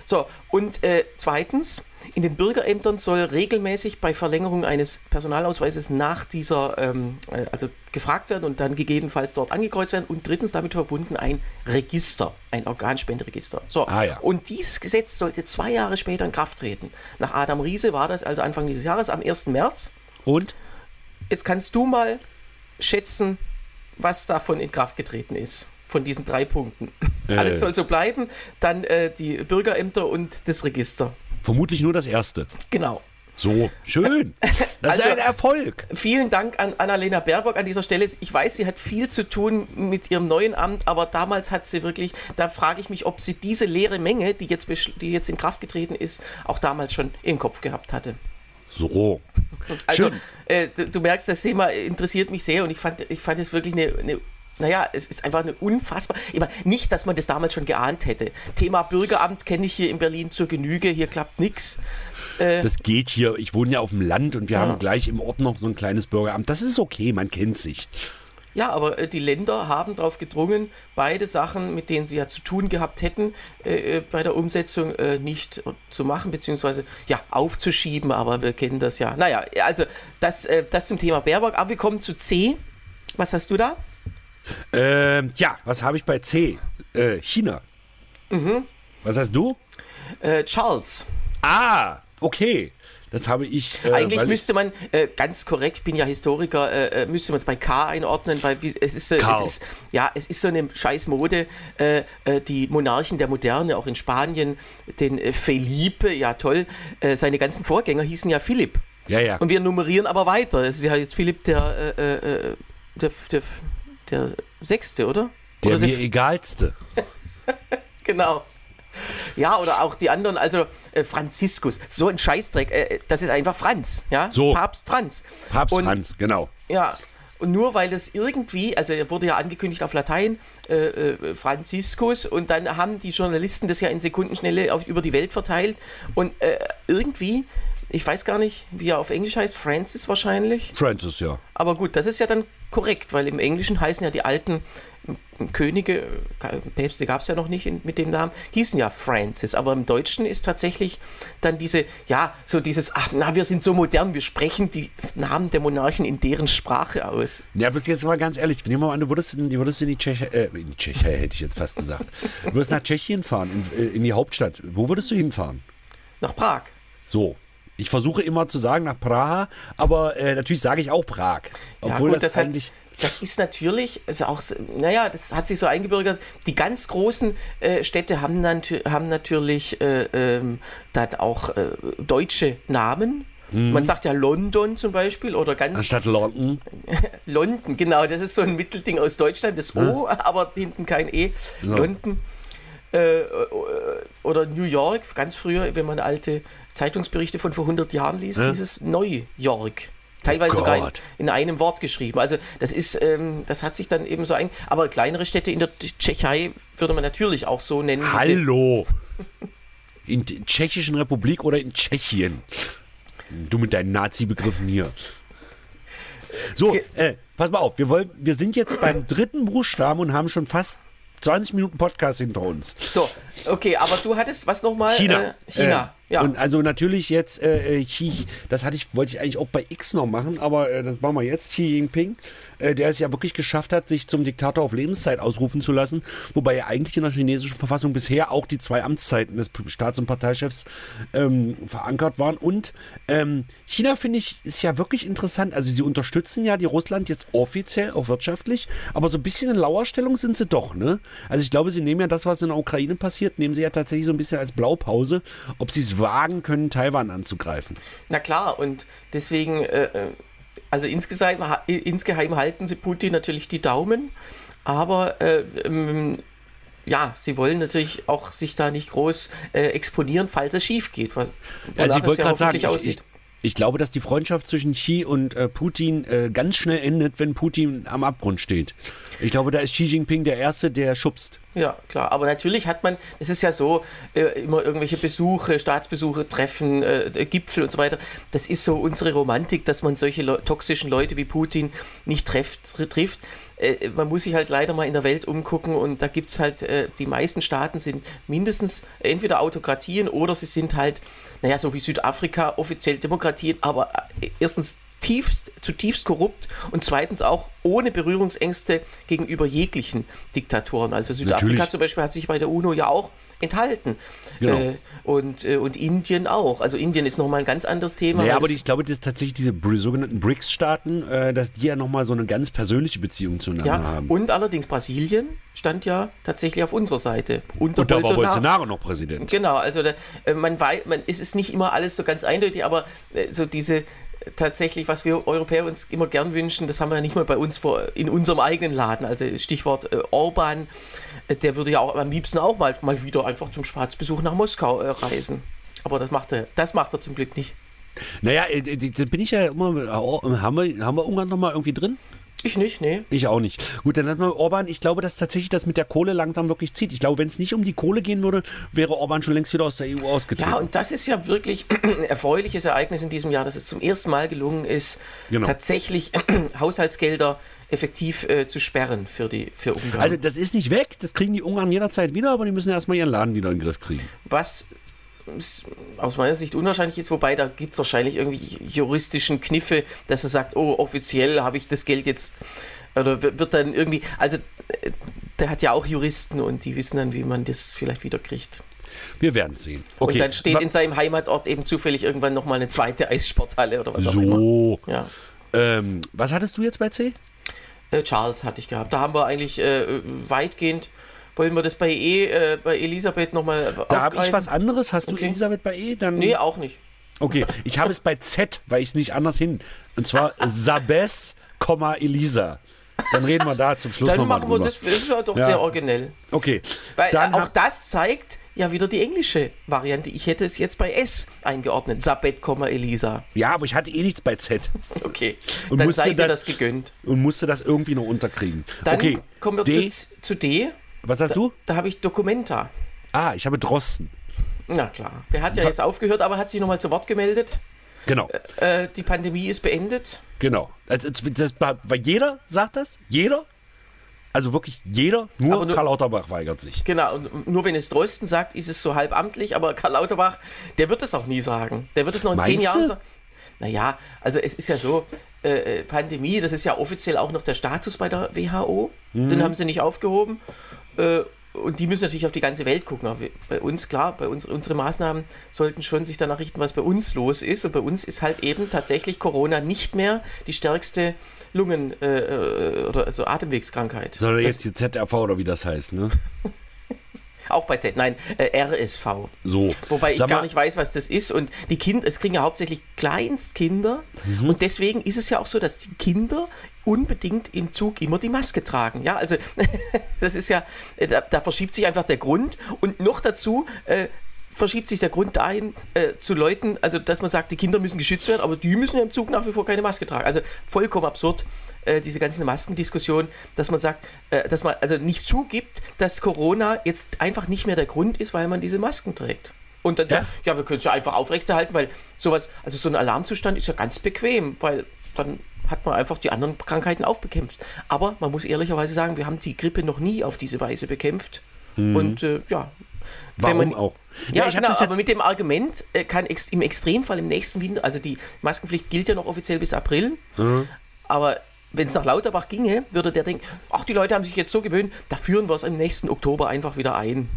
So, und äh, zweitens, in den Bürgerämtern soll regelmäßig bei Verlängerung eines Personalausweises nach dieser, ähm, äh, also gefragt werden und dann gegebenenfalls dort angekreuzt werden. Und drittens damit verbunden ein Register, ein Organspenderegister. So, Ah, ja. und dieses Gesetz sollte zwei Jahre später in Kraft treten. Nach Adam Riese war das also Anfang dieses Jahres, am 1. März. Und? Jetzt kannst du mal schätzen, was davon in Kraft getreten ist. Von diesen drei Punkten. Äh. Alles soll so bleiben. Dann äh, die Bürgerämter und das Register. Vermutlich nur das erste. Genau. So, schön. Das ist Also- ein Erfolg. Vielen Dank an Annalena Baerbock an dieser Stelle. Ich weiß, sie hat viel zu tun mit ihrem neuen Amt, aber damals hat sie wirklich, da frage ich mich, ob sie diese leere Menge, die jetzt, die jetzt in Kraft getreten ist, auch damals schon im Kopf gehabt hatte. So. Also, Schön. äh, du, du merkst, das Thema interessiert mich sehr und ich fand, ich fand es wirklich eine, eine naja, es ist einfach eine unfassbar. Meine, nicht, dass man das damals schon geahnt hätte. Thema Bürgeramt kenne ich hier in Berlin zur Genüge, hier klappt nichts. Das geht hier. Ich wohne ja auf dem Land und wir haben gleich im Ort noch so ein kleines Bürgeramt. Das ist okay, man kennt sich. Ja, aber äh, die Länder haben darauf gedrungen, beide Sachen, mit denen sie ja zu tun gehabt hätten, äh, äh, bei der Umsetzung äh, nicht zu machen, beziehungsweise ja, aufzuschieben, aber wir kennen das ja. Naja, also das, äh, das zum Thema Baerbock. Aber wir kommen zu C. Was hast du da? Ähm, ja, was habe ich bei C? Äh, China. Was hast du? Äh, Charles. Ah, okay. Das habe ich. Äh, Eigentlich müsste man, äh, ganz korrekt, ich bin ja Historiker, äh, äh, müsste man es bei K einordnen, weil es ist, es ist, ja, es ist so eine scheiß Mode, äh, äh, die Monarchen der Moderne, auch in Spanien, den Felipe, ja toll, seine ganzen Vorgänger hießen ja Philipp. Ja, ja. Und wir nummerieren aber weiter. Es ist ja jetzt Philipp der, der, der, der Sechste, oder? der oder mir egalste. Genau. Ja, oder auch die anderen, also äh, Franziskus, so ein Scheißdreck, äh, das ist einfach Franz, ja? So. Papst Franz. Papst Und- Franz, genau. Ja, und nur weil das irgendwie, also er wurde ja angekündigt auf Latein, äh, äh, Franziskus, und dann haben die Journalisten das ja in Sekundenschnelle auf, über die Welt verteilt und äh, irgendwie, ich weiß gar nicht, wie er auf Englisch heißt, Francis wahrscheinlich, Francis, ja. aber gut, das ist ja dann korrekt, weil im Englischen heißen ja die alten Könige, Päpste gab es ja noch nicht in, mit dem Namen, hießen ja Francis, aber im Deutschen ist tatsächlich dann diese, ja, so dieses, ach, na, wir sind so modern, wir sprechen die Namen der Monarchen in deren Sprache aus. Ja, aber jetzt mal ganz ehrlich, nehmen wir mal an, du würdest in, du würdest in die Tschechei, äh, in die Tschechei hätte ich jetzt fast gesagt. Du würdest nach Tschechien fahren, in, äh, in die Hauptstadt. Wo würdest du hinfahren? Nach Prag. So. Ich versuche immer zu sagen nach Praha, aber äh, natürlich sage ich auch Prag. Obwohl ja, gut, das, das, eigentlich. hat, das ist natürlich, also auch, naja, das hat sich so eingebürgert. Die ganz großen äh, Städte haben, nat haben natürlich äh, ähm, dann auch äh, deutsche Namen. Mhm. Man sagt ja London zum Beispiel oder ganz Anstatt London. London, genau, das ist so ein Mittelding aus Deutschland, das O, aber hinten kein E. So. London. Äh, oder New York, ganz früher, wenn man alte Zeitungsberichte von vor 100 Jahren liest, Ja. dieses Neu-York. Teilweise Oh sogar in, in einem Wort geschrieben. Also das ist, ähm, das hat sich dann eben so ein. Aber kleinere Städte in der Tschechei würde man natürlich auch so nennen. Hallo. In der Tschechischen Republik oder in Tschechien? Du mit deinen Nazi-Begriffen hier. So, äh, pass mal auf, wir, wollen, wir sind jetzt beim dritten Buchstaben und haben schon fast 20 Minuten Podcast hinter uns. So, okay, aber du hattest was nochmal? China. Äh, China, Äh, ja. Und also natürlich jetzt äh, äh, Xi, das hatte ich, wollte ich eigentlich auch bei X noch machen, aber äh, das machen wir jetzt. Xi Jinping, äh, der es ja wirklich geschafft hat, sich zum Diktator auf Lebenszeit ausrufen zu lassen, wobei er eigentlich in der chinesischen Verfassung bisher auch die zwei Amtszeiten des Staats- und Parteichefs ähm, verankert waren. Und ähm, China, finde ich, ist ja wirklich interessant. Also sie unterstützen ja die Russland jetzt offiziell, auch wirtschaftlich, aber so ein bisschen in Lauerstellung sind sie doch, ne? Also ich glaube, sie nehmen ja das, was in der Ukraine passiert, nehmen sie ja tatsächlich so ein bisschen als Blaupause, ob sie es wagen können, Taiwan anzugreifen. Na klar, und deswegen, äh, äh, also ha- insgeheim halten sie Putin natürlich die Daumen, aber äh, ähm, ja, sie wollen natürlich auch sich da nicht groß äh, exponieren, falls es schief geht. Was, Also wonach ich wollte ja gerade sagen, ich, ich, aussieht. Ich glaube, dass die Freundschaft zwischen Xi und äh, Putin äh, ganz schnell endet, wenn Putin am Abgrund steht. Ich glaube, da ist Xi Jinping der Erste, der schubst. Ja, klar. Aber natürlich hat man, es ist ja so, äh, immer irgendwelche Besuche, Staatsbesuche, Treffen, äh, Gipfel und so weiter. Das ist so unsere Romantik, dass man solche Le toxischen Leute wie Putin nicht trefft, trifft. Äh, man muss sich halt leider mal in der Welt umgucken und da gibt es halt, äh, die meisten Staaten sind mindestens entweder Autokratien oder sie sind halt, naja, so wie Südafrika, offiziell Demokratien, aber äh, erstens tiefst, zutiefst korrupt und zweitens auch ohne Berührungsängste gegenüber jeglichen Diktatoren. Also Südafrika Natürlich. zum Beispiel hat sich bei der UNO ja auch enthalten. Genau. Äh, und, äh, und Indien auch. Also Indien ist nochmal ein ganz anderes Thema. Weil aber ich glaube, dass tatsächlich diese sogenannten BRICS-Staaten, äh, dass die ja nochmal so eine ganz persönliche Beziehung zueinander ja, haben. und allerdings Brasilien stand ja tatsächlich auf unserer Seite. Unter Und da war Bolsonaro. Bolsonaro noch Präsident. Genau, also da, äh, man weiß, man, es ist nicht immer alles so ganz eindeutig, aber äh, so diese tatsächlich, was wir Europäer uns immer gern wünschen, das haben wir ja nicht mal bei uns vor, in unserem eigenen Laden. Also Stichwort äh, Orban, äh, der würde ja auch am liebsten auch mal, mal wieder einfach zum Staatsbesuch nach Moskau äh, reisen. Aber das macht er, das macht er zum Glück nicht. Naja, äh, äh, da bin ich ja immer. Haben wir, haben wir Ungarn nochmal irgendwie drin? Ich nicht, nee. Ich auch nicht. Gut, dann hat man Orban. Ich glaube, dass tatsächlich das mit der Kohle langsam wirklich zieht. Ich glaube, wenn es nicht um die Kohle gehen würde, wäre Orban schon längst wieder aus der EU ausgetreten. Ja, und das ist ja wirklich ein erfreuliches Ereignis in diesem Jahr, dass es zum ersten Mal gelungen ist, Genau. tatsächlich Haushaltsgelder effektiv äh, zu sperren für, die, für Ungarn. also, das ist nicht weg. Das kriegen die Ungarn jederzeit wieder, aber die müssen erstmal ihren Laden wieder in den Griff kriegen. was aus meiner Sicht unwahrscheinlich ist, wobei da gibt es wahrscheinlich irgendwie juristischen Kniffe, dass er sagt, oh, offiziell habe ich das Geld jetzt, oder wird dann irgendwie, also äh, der hat ja auch Juristen und die wissen dann, wie man das vielleicht wieder kriegt. Wir werden sehen. Okay. Und dann steht in seinem Heimatort eben zufällig irgendwann nochmal eine zweite Eissporthalle oder was auch immer. So. Ja. Ähm, was hattest du jetzt bei C? Äh, Charles hatte ich gehabt. Da haben wir eigentlich äh, weitgehend, wollen wir das bei E, äh, bei Elisabeth nochmal Da habe ich was anderes. Hast du Okay. Elisabeth bei E? Dann Nee, auch nicht. Okay, ich habe es bei Z, weil ich es nicht anders hin. Und zwar Sabes, Elisa. Dann reden wir da zum Schluss Dann nochmal machen wir drüber. das, das ist ja doch Ja. sehr originell. Okay, Weil dann auch das zeigt ja wieder die englische Variante. Ich hätte es jetzt bei S eingeordnet. Sabet, Elisa. ja, aber ich hatte eh nichts bei Z Okay, Und dann musste sei dir das- das gegönnt. und musste das irgendwie noch unterkriegen. Dann okay, kommen wir D. zu, zu D. Was hast du? Da habe ich Documenta. Ah, ich habe Drosten. Na klar, der hat ja jetzt aufgehört, aber hat sich nochmal zu Wort gemeldet. Genau, Äh, die Pandemie ist beendet. genau. Also, das, weil jeder sagt das, jeder. Also wirklich jeder, nur, nur- Karl Lauterbach weigert sich. Genau, und nur wenn es Drosten sagt, ist es so halb amtlich, aber Karl Lauterbach, der wird es auch nie sagen. Der wird es noch in zehn Meinst Jahren du? sagen. Naja, also es ist ja so, äh, äh, Pandemie, das ist ja offiziell auch noch der Status bei der WHO. Mhm. Den haben sie nicht aufgehoben. Äh, und die müssen natürlich auf die ganze Welt gucken. Aber bei uns, klar, bei uns, unsere Maßnahmen sollten schon sich danach richten, was bei uns los ist. Und bei uns ist halt eben tatsächlich Corona nicht mehr die stärkste Lungen- äh, äh, oder also Atemwegskrankheit. Sondern jetzt die ZRV oder wie das heißt, ne? Auch bei Z, nein, äh, RSV. So. Wobei ich gar nicht weiß, was das ist. Und die Kinder, es kriegen ja hauptsächlich Kleinstkinder. Mhm. Und deswegen ist es ja auch so, dass die Kinder unbedingt im Zug immer die Maske tragen. Ja, also das ist ja, äh, da, da verschiebt sich einfach der Grund. Und noch dazu äh, verschiebt sich der Grund dahin äh, zu Leuten, also dass man sagt, die Kinder müssen geschützt werden, aber die müssen ja im Zug nach wie vor keine Maske tragen. Also vollkommen absurd. Äh, Diese ganze Maskendiskussion, dass man sagt, äh, dass man also nicht zugibt, dass Corona jetzt einfach nicht mehr der Grund ist, weil man diese Masken trägt. Und dann, Ja. ja, ja wir können es ja einfach aufrechterhalten, weil sowas, also so ein Alarmzustand ist ja ganz bequem, weil dann hat man einfach die anderen Krankheiten aufbekämpft. Aber man muss ehrlicherweise sagen, wir haben die Grippe noch nie auf diese Weise bekämpft. Und äh, ja, Warum man, auch? Ja, ich hab genau, das aber mit dem Argument äh, kann ex im Extremfall im nächsten Winter, also die Maskenpflicht gilt ja noch offiziell bis April, Mhm. aber wenn es nach Lauterbach ginge, würde der denken, ach, die Leute haben sich jetzt so gewöhnt, da führen wir es im nächsten Oktober einfach wieder ein.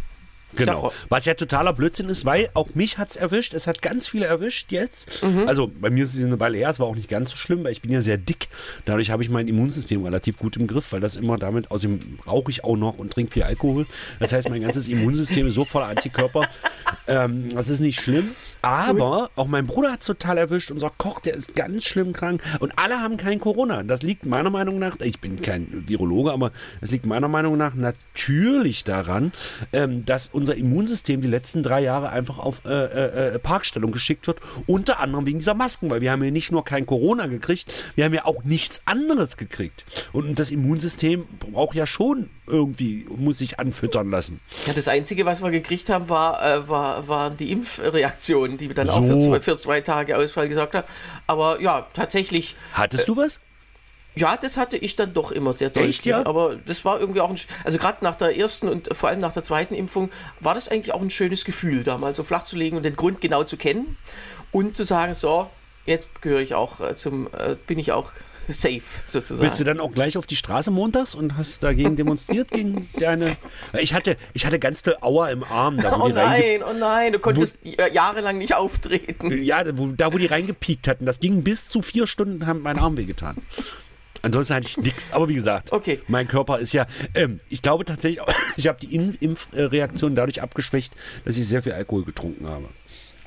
Genau. Was ja totaler Blödsinn ist, weil auch mich hat es erwischt. Es hat ganz viele erwischt jetzt. Mhm. Also bei mir ist es eine Weile her, es war auch nicht ganz so schlimm, weil ich bin ja sehr dick. Dadurch habe ich mein Immunsystem relativ gut im Griff, weil das immer damit, außerdem rauche ich auch noch und trinke viel Alkohol. Das heißt, mein ganzes Immunsystem ist so voller Antikörper, ähm, das ist nicht schlimm. Aber auch mein Bruder hat es total erwischt. Unser Koch, der ist ganz schlimm krank. Und alle haben kein Corona. Das liegt meiner Meinung nach, ich bin kein Virologe, aber es liegt meiner Meinung nach natürlich daran, ähm, dass unser Immunsystem die letzten drei Jahre einfach auf äh, äh, äh, Parkstellung geschickt wird. Unter anderem wegen dieser Masken, weil wir haben ja nicht nur kein Corona gekriegt, wir haben ja auch nichts anderes gekriegt. Und das Immunsystem braucht ja schon irgendwie, muss sich anfüttern lassen. Ja, das Einzige, was wir gekriegt haben, war, äh, war, waren die Impfreaktionen, die wir dann So. auch für zwei, für zwei Tage Ausfall gesagt haben. Aber ja, tatsächlich, Hattest du was? ja, das hatte ich dann doch immer sehr deutlich. Echt, ja? Aber das war irgendwie auch ein, also gerade nach der ersten und vor allem nach der zweiten Impfung war das eigentlich auch ein schönes Gefühl, da mal so flach zu legen und den Grund genau zu kennen und zu sagen, so, jetzt gehöre ich auch äh, zum, äh, bin ich auch safe sozusagen. Bist du dann auch gleich auf die Straße montags und hast dagegen demonstriert gegen deine? Ich hatte, ich hatte ganz doll Aua im Arm, da wo Oh die nein, oh nein, du konntest äh, jahrelang nicht auftreten. ja, wo, da wo die reingepiekt hatten. Das ging bis zu vier Stunden, haben mein Arm wehgetan. Ansonsten hatte ich nichts. Aber wie gesagt, Okay. mein Körper ist ja, ähm, ich glaube tatsächlich, ich habe die Impfreaktion dadurch abgeschwächt, dass ich sehr viel Alkohol getrunken habe.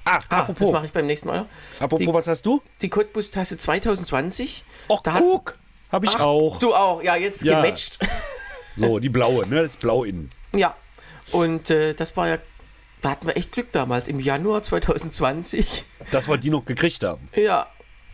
Ah, Ah, das apropos, mache ich beim nächsten Mal. apropos, die- was hast du? Die Cottbus-Tasse 2020. Och, Da guck, habe ich Ach, auch. Du auch, ja, jetzt Ja. gematcht. So, die blaue, ne? Das ist blau innen. Ja, und äh, das war ja, da hatten wir echt Glück damals, im Januar 2020. Das wir die noch gekriegt haben. Ja,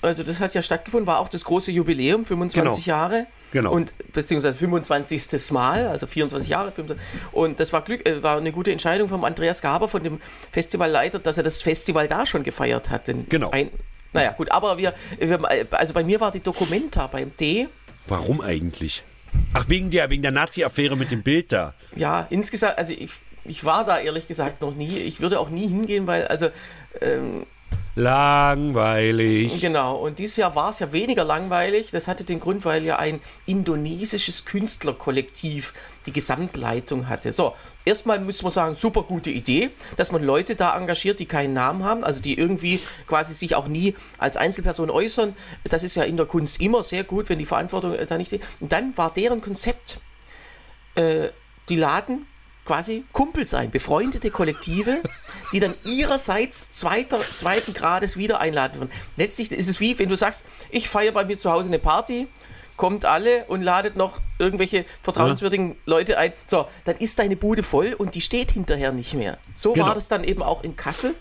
also das hat ja stattgefunden, war auch das große Jubiläum, 25 Genau. Jahre. Genau. Und beziehungsweise 25. Mal, also 24 Jahre. 25. Und das war Glück, äh, war eine gute Entscheidung vom Andreas Gaber, von dem Festivalleiter, dass er das Festival da schon gefeiert hat. Denn Genau. Ein, naja, gut, aber wir, wir, also bei mir war die Documenta beim D. Warum eigentlich? Ach, wegen der, wegen der Nazi-Affäre mit dem Bild da. Ja, insgesamt, also ich, ich war da ehrlich gesagt noch nie. Ich würde auch nie hingehen, weil, also, ähm, Langweilig. genau. Und dieses Jahr war es ja weniger langweilig. Das hatte den Grund, weil ja ein indonesisches Künstlerkollektiv die Gesamtleitung hatte. So, erstmal muss man sagen, super gute Idee, dass man Leute da engagiert, die keinen Namen haben, also die irgendwie quasi sich auch nie als Einzelperson äußern. Das ist ja in der Kunst immer sehr gut, wenn die Verantwortung äh, da nicht ist. Und dann war deren Konzept, äh, die laden quasi Kumpel sein, befreundete Kollektive, die dann ihrerseits zweiter, zweiten Grades wieder einladen würden. Letztlich ist es wie, wenn du sagst, ich feiere bei mir zu Hause eine Party, kommt alle und ladet noch irgendwelche vertrauenswürdigen Leute ein. So, dann ist deine Bude voll und die steht hinterher nicht mehr. So Genau. war das dann eben auch in Kassel.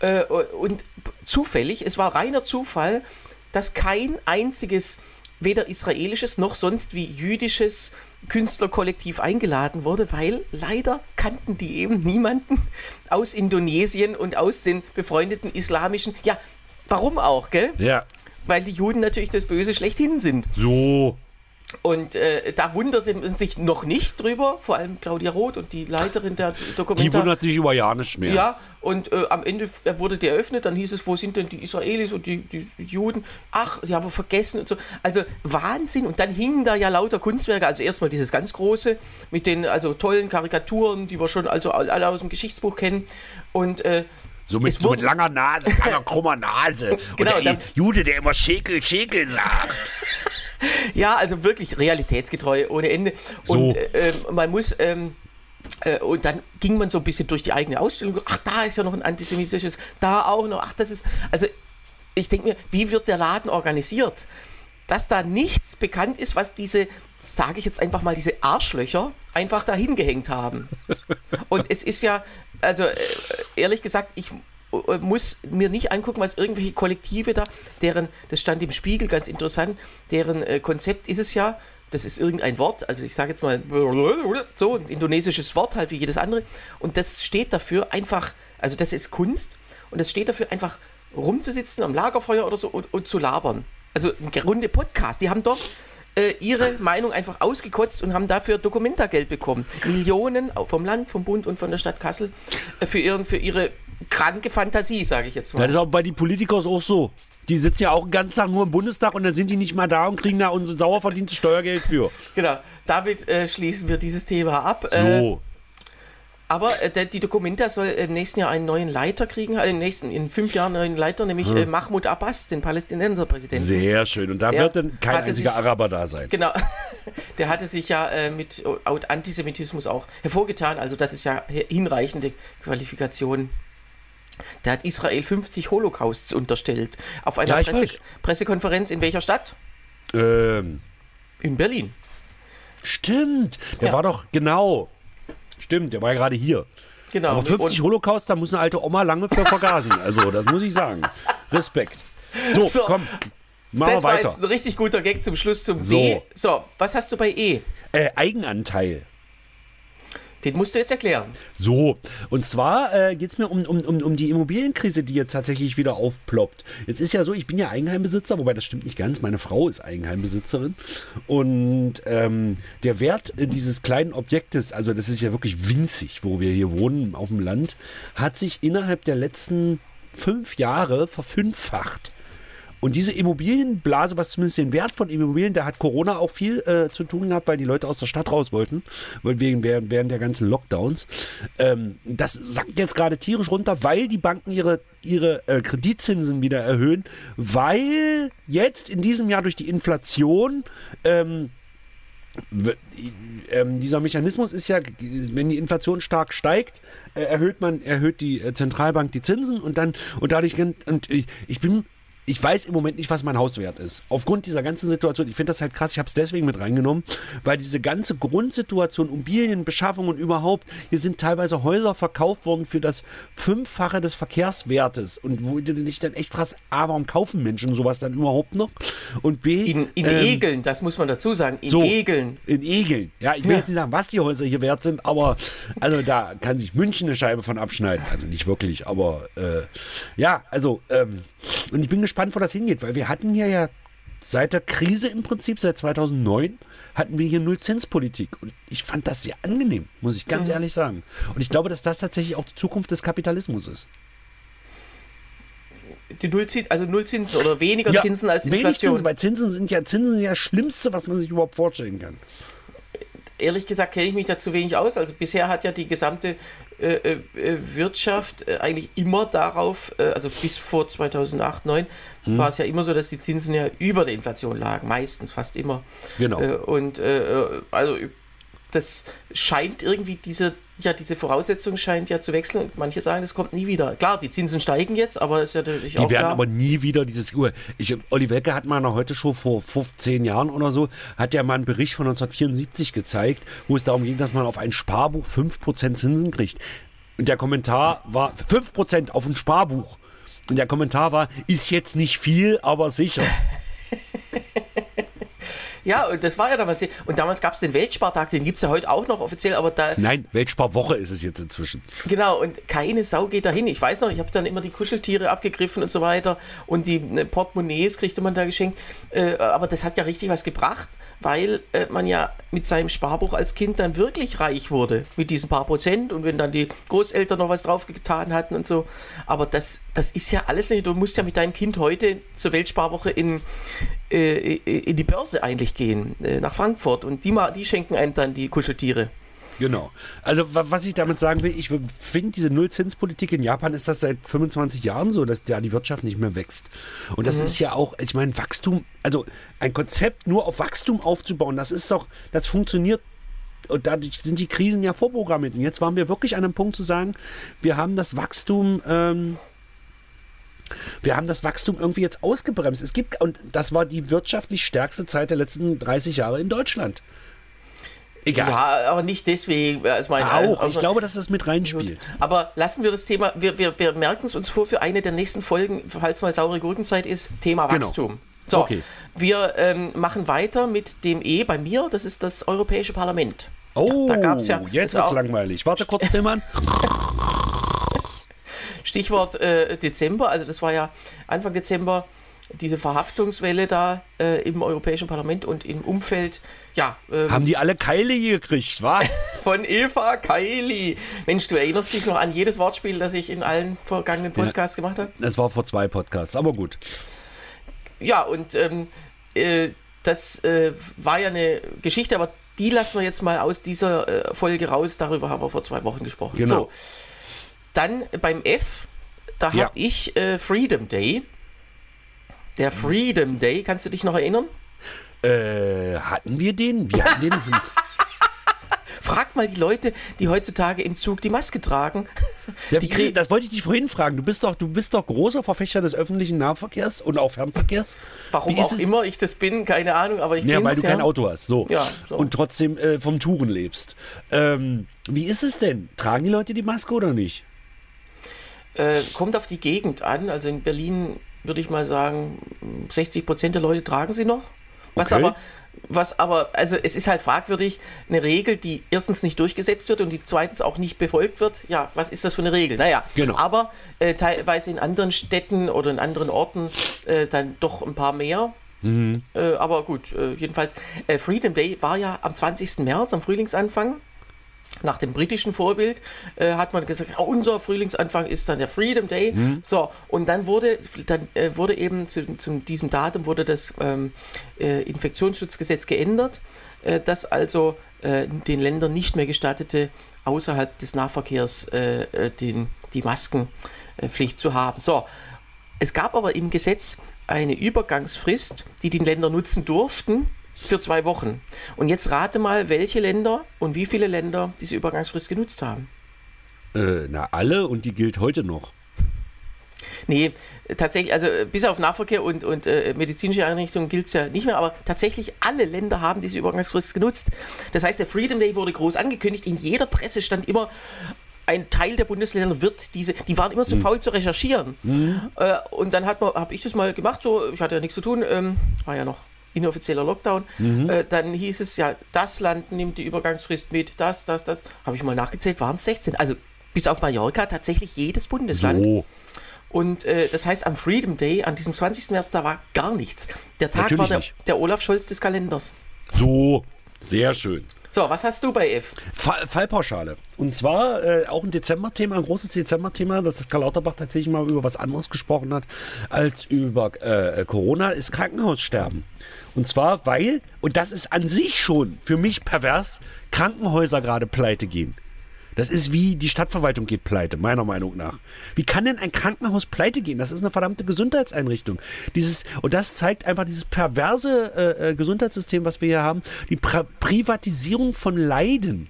Äh, und zufällig, es war reiner Zufall, dass kein einziges, weder israelisches noch sonst wie jüdisches Künstlerkollektiv eingeladen wurde, weil leider kannten die eben niemanden aus Indonesien und aus den befreundeten islamischen. Ja, warum auch, gell? Ja. Weil die Juden natürlich das Böse schlechthin sind. So. Und äh, da wunderte man sich noch nicht drüber, vor allem Claudia Roth und die Leiterin der Die Dokumentation. wundert sich über ja nicht mehr. Ja, und äh, am Ende wurde die eröffnet, dann hieß es, wo sind denn die Israelis und die, die Juden? Ach, die haben wir vergessen und so. Also Wahnsinn. Und dann hingen da ja lauter Kunstwerke, also erstmal dieses ganz große mit den also tollen Karikaturen, die wir schon also alle aus dem Geschichtsbuch kennen. Und äh, So mit, so mit langer Nase, langer krummer Nase. Genau, und der da- Jude, der immer Schäkel, Schäkel sagt. Ja, also wirklich realitätsgetreu ohne Ende. So. Und äh, man muss. Ähm, äh, und dann ging man so ein bisschen durch die eigene Ausstellung. Ach, da ist ja noch ein antisemitisches, da auch noch. Ach, das ist. Also, ich denke mir, wie wird der Laden organisiert? Dass da nichts bekannt ist, was diese, sage ich jetzt einfach mal, diese Arschlöcher einfach da hingehängt haben. Und es ist ja, also äh, ehrlich gesagt, ich äh, muss mir nicht angucken, was irgendwelche Kollektive da, deren, das stand im Spiegel, ganz interessant, deren äh, Konzept ist es ja, das ist irgendein Wort, also ich sage jetzt mal so, ein indonesisches Wort halt wie jedes andere. Und das steht dafür einfach, also das ist Kunst und das steht dafür einfach rumzusitzen am Lagerfeuer oder so und, und zu labern. Also ein Runde Podcast. Die haben dort äh, ihre Meinung einfach ausgekotzt und haben dafür Dokumentageld bekommen. Millionen vom Land, vom Bund und von der Stadt Kassel äh, für, ihren, für ihre kranke Fantasie, sage ich jetzt Das mal. ist auch bei den Politikers auch so. Die sitzen ja auch den ganzen Tag nur im Bundestag und dann sind die nicht mal da und kriegen da unser sauer verdientes Steuergeld für. Genau. Damit äh, schließen wir dieses Thema ab. Äh, So. Aber äh, der, die Documenta soll im nächsten Jahr einen neuen Leiter kriegen, äh, im nächsten, in fünf Jahren einen neuen Leiter, nämlich äh, Mahmoud Abbas, den Palästinenserpräsidenten. Sehr schön. Und da Der wird dann kein einziger sich- Araber da sein. Genau. Der hatte sich ja äh, mit äh, Antisemitismus auch hervorgetan. Also das ist ja hinreichende Qualifikation. Der hat Israel 50 Holocausts unterstellt. Auf einer Ja, Presse. Pressekonferenz in welcher Stadt? Ähm, In Berlin. stimmt. Der Ja. war doch, genau. Stimmt, der war ja gerade hier. Genau. Aber 50 Und- Holocaust, da muss eine alte Oma lange für vergasen. Also, das muss ich sagen. Respekt. So, So. komm. Machen Das wir war weiter. jetzt ein richtig guter Gag zum Schluss zum So. D. So, was hast du bei E? Äh, Eigenanteil. Den musst du jetzt erklären. So, und zwar äh, geht es mir um, um, um, um die Immobilienkrise, die jetzt tatsächlich wieder aufploppt. Jetzt ist ja so, ich bin ja Eigenheimbesitzer, wobei das stimmt nicht ganz. Meine Frau ist Eigenheimbesitzerin. Und ähm, der Wert äh, dieses kleinen Objektes, also das ist ja wirklich winzig, wo wir hier wohnen auf dem Land, hat sich innerhalb der letzten fünf Jahre verfünffacht. Und diese Immobilienblase, was zumindest den Wert von Immobilien, da hat Corona auch viel äh, zu tun gehabt, weil die Leute aus der Stadt raus wollten, wegen während, der ganzen Lockdowns. Ähm, das sackt jetzt gerade tierisch runter, weil die Banken ihre, ihre äh, Kreditzinsen wieder erhöhen, weil jetzt in diesem Jahr durch die Inflation ähm, ähm, dieser Mechanismus ist ja, wenn die Inflation stark steigt, äh, erhöht man, erhöht die äh, Zentralbank die Zinsen und dann, und dadurch, und ich, ich bin, ich weiß im Moment nicht, was mein Hauswert ist. Aufgrund dieser ganzen Situation, ich finde das halt krass, ich habe es deswegen mit reingenommen, weil diese ganze Grundsituation, Immobilien, Beschaffung und überhaupt, hier sind teilweise Häuser verkauft worden für das Fünffache des Verkehrswertes und wo du dich dann echt fragst, A, warum kaufen Menschen sowas dann überhaupt noch? Und B, In, in ähm, Egeln, das muss man dazu sagen. In so, Egeln. In Egeln. Ja, ich will Ja. jetzt nicht sagen, was die Häuser hier wert sind, aber also da kann sich München eine Scheibe von abschneiden. Also nicht wirklich, aber äh, ja, also ähm, und ich bin gespannt, wo das hingeht, weil wir hatten hier ja seit der Krise im Prinzip, seit 2009, hatten wir hier Nullzinspolitik. Und ich fand das sehr angenehm, muss ich Mhm. ganz ehrlich sagen. Und ich glaube, dass das tatsächlich auch die Zukunft des Kapitalismus ist. Die Nullzins, also Nullzinsen oder weniger Ja, Zinsen als wenig Inflation. Zinsen, weil Zinsen sind ja Zinsen sind ja das Schlimmste, was man sich überhaupt vorstellen kann. Ehrlich gesagt kenne ich mich dazu wenig aus. Also bisher hat ja die gesamte äh, äh, Wirtschaft äh, eigentlich immer darauf, äh, also bis vor 2008, 2009, Hm. war es ja immer so, dass die Zinsen ja über der Inflation lagen. Meistens, fast immer. Genau. Äh, und äh, äh, also das scheint irgendwie diese, ja, diese Voraussetzung scheint ja zu wechseln. Und manche sagen, das kommt nie wieder. Klar, die Zinsen steigen jetzt, aber ist ja natürlich Die auch werden klar. aber nie wieder dieses Uhr. Ich, Olli Welke hat mal in einer Heute-Show vor 15 Jahren oder so, hat ja mal einen Bericht von 1974 gezeigt, wo es darum ging, dass man auf ein Sparbuch 5% Zinsen kriegt. Und der Kommentar war 5% auf ein Sparbuch. Und der Kommentar war, ist jetzt nicht viel, aber sicher. Ja, und das war ja damals. Und damals gab es den Weltspartag, den gibt es ja heute auch noch offiziell, aber da, Nein, Weltsparwoche ist es jetzt inzwischen. Genau, und keine Sau geht dahin. Ich weiß noch, ich habe dann immer die Kuscheltiere abgegriffen und so weiter und die äh, Portemonnaies kriegte man da geschenkt. Äh, aber das hat ja richtig was gebracht, weil äh, man ja mit seinem Sparbuch als Kind dann wirklich reich wurde mit diesen paar Prozent und wenn dann die Großeltern noch was drauf getan hatten und so. Aber das, das ist ja alles nicht. Du musst ja mit deinem Kind heute zur Weltsparwoche in, äh, in die Börse eigentlich gehen, äh, nach Frankfurt und die, die schenken einem dann die Kuscheltiere. Genau. Also wa- was ich damit sagen will, ich finde diese Nullzinspolitik in Japan ist das seit 25 Jahren so, dass da die Wirtschaft nicht mehr wächst. Und das ist ja auch, ich meine, Wachstum, also ein Konzept nur auf Wachstum aufzubauen, das ist doch, das funktioniert und dadurch sind die Krisen ja vorprogrammiert. Und jetzt waren wir wirklich an einem Punkt zu sagen, wir haben das Wachstum, ähm, wir haben das Wachstum irgendwie jetzt ausgebremst. Es gibt, und das war die wirtschaftlich stärkste Zeit der letzten 30 Jahre in Deutschland. Egal. Ja, aber nicht deswegen. Also mein, Auch. also- Ich glaube, dass das mit reinspielt. Aber lassen wir das Thema, wir, wir, wir merken es uns vor für eine der nächsten Folgen, falls mal saure Gurkenzeit ist, Thema Genau. Wachstum. So, Okay. wir ähm, machen weiter mit dem E bei mir, das ist das Europäische Parlament. Oh, Da gab's ja- jetzt ist wird's langweilig. Warte kurz, Tillmann. Stichwort äh, Dezember, also das war ja Anfang Dezember diese Verhaftungswelle da äh, im Europäischen Parlament und im Umfeld, ja, ähm, Haben die alle Keile gekriegt, wa? von Eva Kaili. Mensch, du erinnerst dich noch an jedes Wortspiel, das ich in allen vergangenen Podcasts gemacht habe? Das war vor zwei Podcasts, aber gut. Ja, und ähm, äh, das äh, war ja eine Geschichte, aber die lassen wir jetzt mal aus dieser äh, Folge raus. Darüber haben wir vor zwei Wochen gesprochen. Genau. So. Dann beim F, da Ja. habe ich äh, Freedom Day. Der Freedom Day, kannst du dich noch erinnern? Äh, hatten wir den? Wir hatten den. Frag mal die Leute, die heutzutage im Zug die Maske tragen. Ja, Die das wollte ich dich vorhin fragen. Du bist doch, du bist doch großer Verfechter des öffentlichen Nahverkehrs und auch Fernverkehrs. Warum auch es- immer ich das bin, keine Ahnung, aber ich Ja, bin's, weil du ja. kein Auto hast. So. Ja, so. Und trotzdem äh, vom Touren lebst. Ähm, wie ist es denn? Tragen die Leute die Maske oder nicht? Äh, kommt auf die Gegend an. Also in Berlin würde ich mal sagen, 60 Prozent der Leute tragen sie noch. Was Okay. aber, was aber, also es ist halt fragwürdig, eine Regel, die erstens nicht durchgesetzt wird und die zweitens auch nicht befolgt wird. Ja, was ist das für eine Regel? Naja, Genau. aber äh, teilweise in anderen Städten oder in anderen Orten äh, dann doch ein paar mehr. Äh, aber gut, äh, jedenfalls, äh, Freedom Day war ja am 20. März, am Frühlingsanfang. Nach dem britischen Vorbild äh, hat man gesagt, oh, unser Frühlingsanfang ist dann der Freedom Day. So, und dann wurde, dann äh, wurde eben zu, zu diesem Datum wurde das ähm, äh, Infektionsschutzgesetz geändert, äh, das also äh, den Ländern nicht mehr gestattete, außerhalb des Nahverkehrs äh, den, die Maskenpflicht zu haben. So, es gab aber im Gesetz eine Übergangsfrist, die die Länder nutzen durften für zwei Wochen. Und jetzt rate mal, welche Länder und wie viele Länder diese Übergangsfrist genutzt haben. Äh, na, alle und die gilt heute noch. Nee, tatsächlich, also äh, bis auf Nahverkehr und, und äh, medizinische Einrichtungen gilt es ja nicht mehr, aber tatsächlich alle Länder haben diese Übergangsfrist genutzt. Das heißt, der Freedom Day wurde groß angekündigt. In jeder Presse stand immer, ein Teil der Bundesländer wird diese, die waren immer zu faul zu recherchieren. Äh, und dann habe ich das mal gemacht, so, ich hatte ja nichts zu tun, ähm, war ja noch inoffizieller Lockdown. Äh, dann hieß es ja, das Land nimmt die Übergangsfrist mit, das, das, das. Habe ich mal nachgezählt, waren es 16. Also bis auf Mallorca tatsächlich jedes Bundesland. So. Und äh, das heißt, am Freedom Day, an diesem 20. März, da war gar nichts. Der Tag Natürlich war der, der Olaf Scholz des Kalenders. So. Sehr schön. So, was hast du bei F? Fall, Fallpauschale. Und zwar äh, auch ein Dezemberthema, ein großes Dezemberthema, dass Karl Lauterbach tatsächlich mal über was anderes gesprochen hat als über äh, Corona, ist Krankenhaussterben. Und zwar, weil, und das ist an sich schon für mich pervers, Krankenhäuser gerade pleite gehen. Das ist wie die Stadtverwaltung geht pleite, meiner Meinung nach. Wie kann denn ein Krankenhaus pleite gehen? Das ist eine verdammte Gesundheitseinrichtung. Dieses, und das zeigt einfach dieses perverse äh, äh, Gesundheitssystem, was wir hier haben, die pra Privatisierung von Leiden.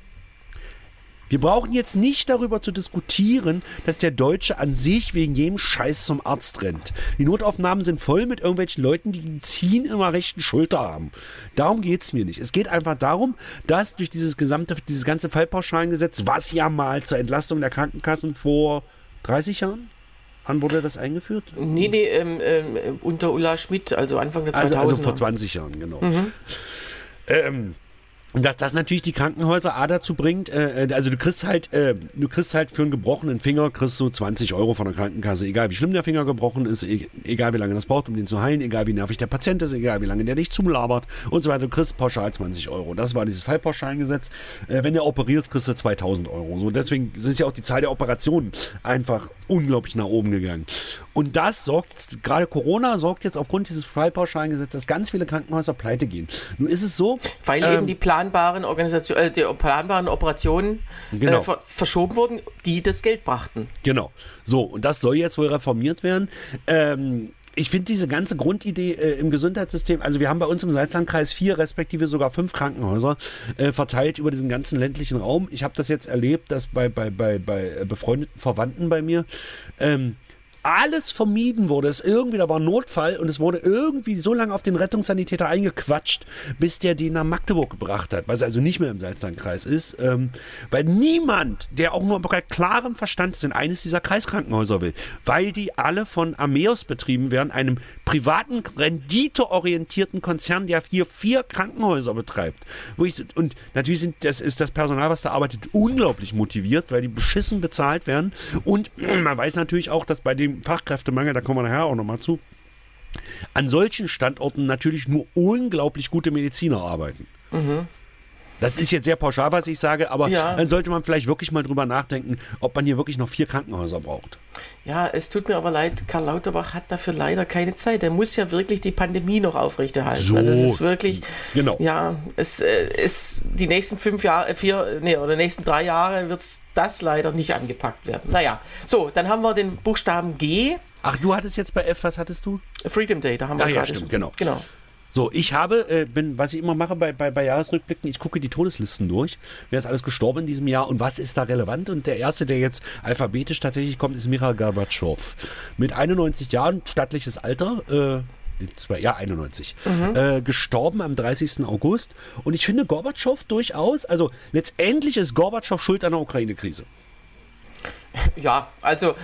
Wir brauchen jetzt nicht darüber zu diskutieren, dass der Deutsche an sich wegen jedem Scheiß zum Arzt rennt. Die Notaufnahmen sind voll mit irgendwelchen Leuten, die ein Ziehen in der rechten Schulter haben. Darum geht es mir nicht. Es geht einfach darum, dass durch dieses gesamte, dieses ganze Fallpauschalengesetz, was ja mal zur Entlastung der Krankenkassen vor 30 Jahren, wann wurde das eingeführt? Nee, nee, ähm, ähm, unter Ulla Schmidt, also Anfang der 2000er. Also, also vor 20 Jahren, genau. Ähm, und dass das natürlich die Krankenhäuser A dazu bringt, äh, äh, also du kriegst halt, äh, du kriegst halt für einen gebrochenen Finger, kriegst du 20 Euro von der Krankenkasse, egal wie schlimm der Finger gebrochen ist, e egal wie lange das braucht, um den zu heilen, egal wie nervig der Patient ist, egal wie lange der dich zulabert und so weiter, du kriegst pauschal 20 Euro. Das war dieses Fallpauschalengesetz. Äh, wenn du operierst, kriegst du 2000 Euro. So, deswegen sind ja auch die Zahl der Operationen einfach unglaublich nach oben gegangen. Und das sorgt, gerade Corona sorgt jetzt aufgrund dieses Fallpauschalengesetzes, dass ganz viele Krankenhäuser pleite gehen. Nun ist es so, Weil ähm, eben die planbaren Organisation, äh, die planbaren Operationen Genau. äh, ver verschoben wurden, die das Geld brachten. Genau. So, und das soll jetzt wohl reformiert werden. Ähm, ich finde diese ganze Grundidee äh, im Gesundheitssystem, also wir haben bei uns im Salzlandkreis vier, respektive sogar fünf Krankenhäuser äh, verteilt über diesen ganzen ländlichen Raum. Ich habe das jetzt erlebt, dass bei, bei, bei, bei befreundeten Verwandten bei mir ähm, alles vermieden wurde. Es irgendwie, da war ein Notfall und es wurde irgendwie so lange auf den Rettungssanitäter eingequatscht, bis der den nach Magdeburg gebracht hat, was also nicht mehr im Salzlandkreis ist. Ähm, weil niemand, der auch nur bei klarem Verstand ist, in eines dieser Kreiskrankenhäuser will, weil die alle von Ameos betrieben werden, einem privaten, renditeorientierten Konzern, der hier vier Krankenhäuser betreibt. Ich, und natürlich sind, das ist das Personal, was da arbeitet, unglaublich motiviert, weil die beschissen bezahlt werden. Und man weiß natürlich auch, dass bei dem Fachkräftemangel, da kommen wir nachher auch nochmal zu, an solchen Standorten natürlich nur unglaublich gute Mediziner arbeiten. Das ist jetzt sehr pauschal, was ich sage, aber Ja. dann sollte man vielleicht wirklich mal drüber nachdenken, ob man hier wirklich noch vier Krankenhäuser braucht. Ja, es tut mir aber leid, Karl Lauterbach hat dafür leider keine Zeit. Er muss ja wirklich die Pandemie noch aufrechterhalten. So. Also es ist wirklich, Genau. ja, es äh, ist die nächsten fünf Jahre, äh, vier, nee, oder nächsten drei Jahre wird das leider nicht angepackt werden. Naja, so, dann haben wir den Buchstaben G, Ach, du hattest jetzt bei F, was hattest du? Freedom Day, da haben wir Ach ja, stimmt, schon- genau. Genau. So, ich habe, äh, bin, was ich immer mache bei, bei, bei Jahresrückblicken, ich gucke die Todeslisten durch. Wer ist alles gestorben in diesem Jahr und was ist da relevant? Und der erste, der jetzt alphabetisch tatsächlich kommt, ist Mikhail Gorbatschow. Mit 91 Jahren, stattliches Alter, äh, ja, 91. Äh, gestorben am 30. August. Und ich finde Gorbatschow durchaus, also letztendlich ist Gorbatschow schuld an der Ukraine-Krise. Ja, also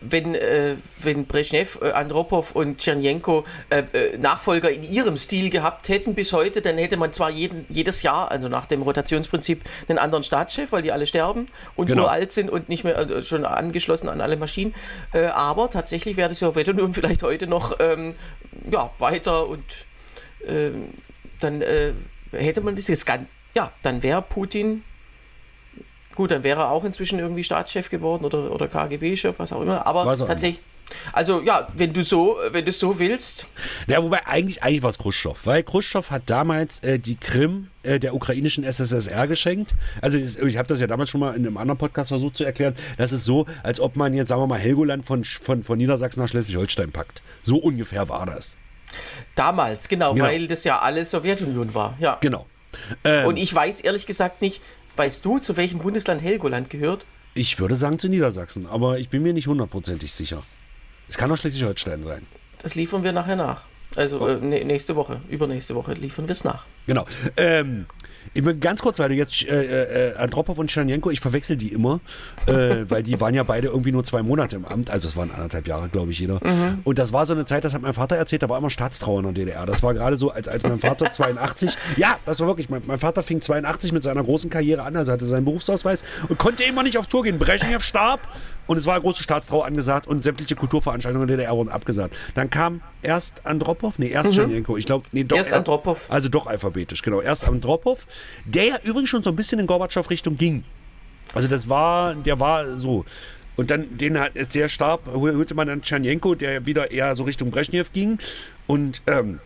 wenn, äh, wenn Brezhnev, äh, Andropov und Tschernjenko äh, äh, Nachfolger in ihrem Stil gehabt hätten bis heute, dann hätte man zwar jeden, jedes Jahr, also nach dem Rotationsprinzip, einen anderen Staatschef, weil die alle sterben und Genau. uralt sind und nicht mehr äh, schon angeschlossen an alle Maschinen. Äh, aber tatsächlich wäre die Sowjetunion vielleicht heute noch ähm, ja, weiter und ähm, dann hätte man dieses ganz, ja, dann wäre Putin Gut, dann wäre er auch inzwischen irgendwie Staatschef geworden oder, oder KGB-Chef, was auch immer. Aber tatsächlich, also ja, wenn du so, wenn du so willst, Ja, wobei eigentlich, eigentlich war es Khrushchev, weil Khrushchev hat damals äh, die Krim äh, der ukrainischen SSSR geschenkt. Also es- ich habe das ja damals schon mal in einem anderen Podcast versucht zu erklären. Das ist so, als ob man jetzt, sagen wir mal, Helgoland von, von, von Niedersachsen nach Schleswig-Holstein packt. So ungefähr war das. damals, genau, Genau. weil das ja alles Sowjetunion war. Ja. Genau. Ähm, Und ich weiß ehrlich gesagt nicht, weißt du, zu welchem Bundesland Helgoland gehört? ich würde sagen zu Niedersachsen, aber ich bin mir nicht hundertprozentig sicher. Es kann auch Schleswig-Holstein sein. Das liefern wir nachher nach. Also äh, nä- nächste Woche, übernächste Woche liefern wir es nach. Genau. Ähm, ich will ganz kurz, weil du jetzt äh, äh, Andropov und Tschernjenko, ich verwechsel die immer, äh, weil die waren ja beide irgendwie nur zwei Monate im Amt, also es waren anderthalb Jahre, glaube ich, jeder. Und das war so eine Zeit, das hat mein Vater erzählt, da war immer Staatstrauer in der DDR. Das war gerade so, als, als mein Vater 82, ja, das war wirklich, mein, mein Vater fing 82 mit seiner großen Karriere an, also hatte seinen Berufsausweis und konnte immer nicht auf Tour gehen. Brezhnev starb und es war eine große Staatstrauer angesagt und sämtliche Kulturveranstaltungen der DDR wurden abgesagt. Dann kam erst Andropov, nee, erst Tschernjenko, ich glaube, nee, doch. Erst Andropov. Also doch alphabetisch, genau. Erst Andropov, der ja übrigens schon so ein bisschen in Gorbatschow-Richtung ging. Also das war, der war so. Und dann, den hat es sehr starb, holte man dann Tschernjenko, der wieder eher so Richtung Brezhnev ging. Und ähm,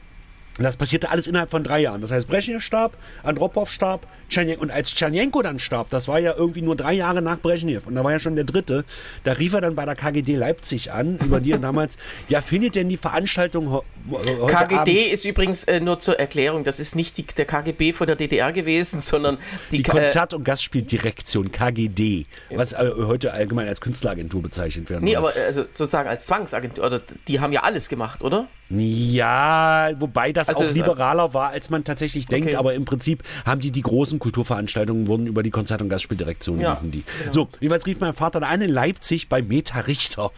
das passierte alles innerhalb von drei Jahren. Das heißt, Brezhnev starb, Andropov starb, Tschernjenko. Und als Tschernjenko dann starb, das war ja irgendwie nur drei Jahre nach Brezhnev. Und da war ja schon der dritte. Da rief er dann bei der KGD Leipzig an, über die er damals, ja, findet denn die Veranstaltung ho- heute KGD Abend ist übrigens äh, nur zur Erklärung, das ist nicht die, der KGB von der DDR gewesen, sondern die, Die Konzert- und Gastspieldirektion, KGD, was äh, heute allgemein als Künstleragentur bezeichnet werden. Nee, aber äh, also sozusagen als Zwangsagentur, oder die haben ja alles gemacht, oder? Ja, wobei das Also auch liberaler war, als man tatsächlich denkt, Okay. aber im Prinzip haben die die großen Kulturveranstaltungen wurden über die Konzert- und Gastspieldirektion Ja, die. So, jeweils rief mein Vater dann an in Leipzig bei Meta Richter,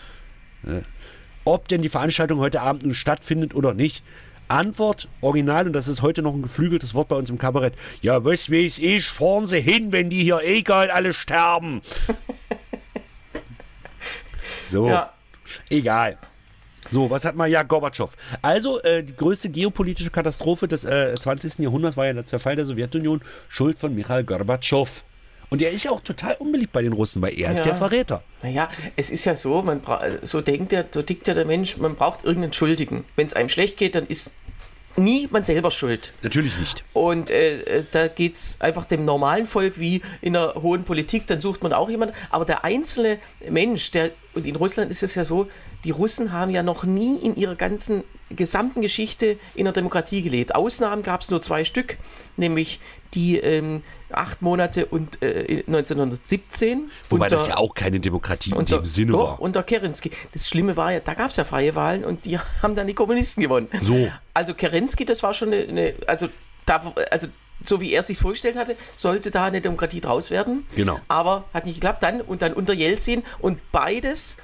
äh, ob denn die Veranstaltung heute Abend nun stattfindet oder nicht. Antwort, original, und das ist heute noch ein geflügeltes Wort bei uns im Kabarett. Ja, was weiß ich, fahren Sie hin, wenn die hier egal alle sterben. so. Ja. Egal. So, was hat man? Ja, Gorbatschow. Also, äh, die größte geopolitische Katastrophe des äh, 20. Jahrhunderts war ja der Zerfall der Sowjetunion, Schuld von Michail Gorbatschow. Und er ist ja auch total unbeliebt bei den Russen, weil er ist Ja. der Verräter. Naja, es ist ja so, man so denkt der, so tickt ja der Mensch, man braucht irgendeinen Schuldigen. Wenn es einem schlecht geht, dann ist nie man selber schuld. Natürlich nicht. Und äh, äh, da geht es einfach dem normalen Volk wie in der hohen Politik, dann sucht man auch jemanden. Aber der einzelne Mensch, der, und in Russland ist es ja so, die Russen haben ja noch nie in ihrer ganzen gesamten Geschichte in der Demokratie gelebt. Ausnahmen gab es nur zwei Stück, nämlich die ähm, acht Monate und äh, 1917. Wobei unter- das ja auch keine Demokratie in unter, dem Sinne doch, war. unter Kerensky. Das Schlimme war ja, da gab es ja freie Wahlen und die haben dann die Kommunisten gewonnen. So. Also Kerensky, das war schon eine, eine also, da, also so wie er sich vorgestellt hatte, sollte da eine Demokratie draus werden. Genau. Aber hat nicht geklappt. Dann und dann unter Jelzin und beides.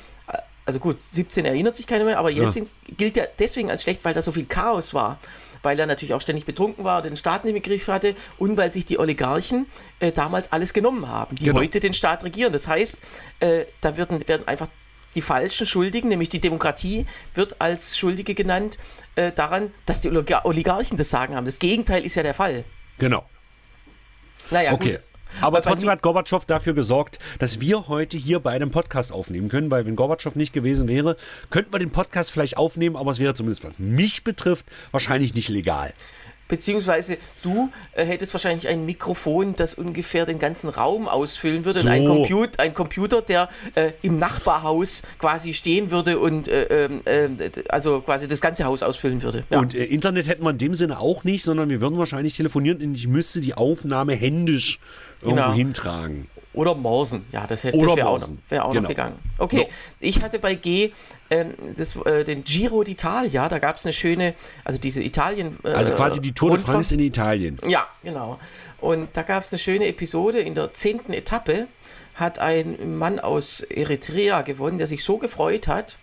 Also gut, 17 erinnert sich keiner mehr, aber Jelzin gilt ja deswegen als schlecht, weil da so viel Chaos war. Weil er natürlich auch ständig betrunken war und den Staat nicht im Griff hatte und weil sich die Oligarchen äh, damals alles genommen haben, die Genau. heute den Staat regieren. Das heißt, äh, da werden, werden einfach die falschen Schuldigen, nämlich die Demokratie, wird als Schuldige genannt äh, daran, dass die Oligar Oligarchen das Sagen haben. Das Gegenteil ist ja der Fall. Genau. Naja, okay. gut. Aber trotzdem hat Gorbatschow dafür gesorgt, dass wir heute hier bei einem Podcast aufnehmen können, weil wenn Gorbatschow nicht gewesen wäre, könnten wir den Podcast vielleicht aufnehmen, aber es wäre zumindest, was mich betrifft, wahrscheinlich nicht legal. Beziehungsweise du äh, hättest wahrscheinlich ein Mikrofon, das ungefähr den ganzen Raum ausfüllen würde. Und ein, So. Comput ein Computer, der äh, im Nachbarhaus quasi stehen würde und äh, ähm, äh, also quasi das ganze Haus ausfüllen würde. Ja. Und äh, Internet hätten wir in dem Sinne auch nicht, sondern wir würden wahrscheinlich telefonieren und ich müsste die Aufnahme händisch irgendwo Genau. hintragen. Oder Morsen, ja, das, hätte- das wäre auch, wär auch Genau. noch gegangen. Okay, So. ich hatte bei G ähm, das, äh, den Giro d'Italia, da gab es eine schöne, also diese Italien. Äh, Also quasi die Tour de. France in Italien. Ja, genau. Und da gab es eine schöne Episode. In der zehnten Etappe hat ein Mann aus Eritrea gewonnen, der sich so gefreut hat,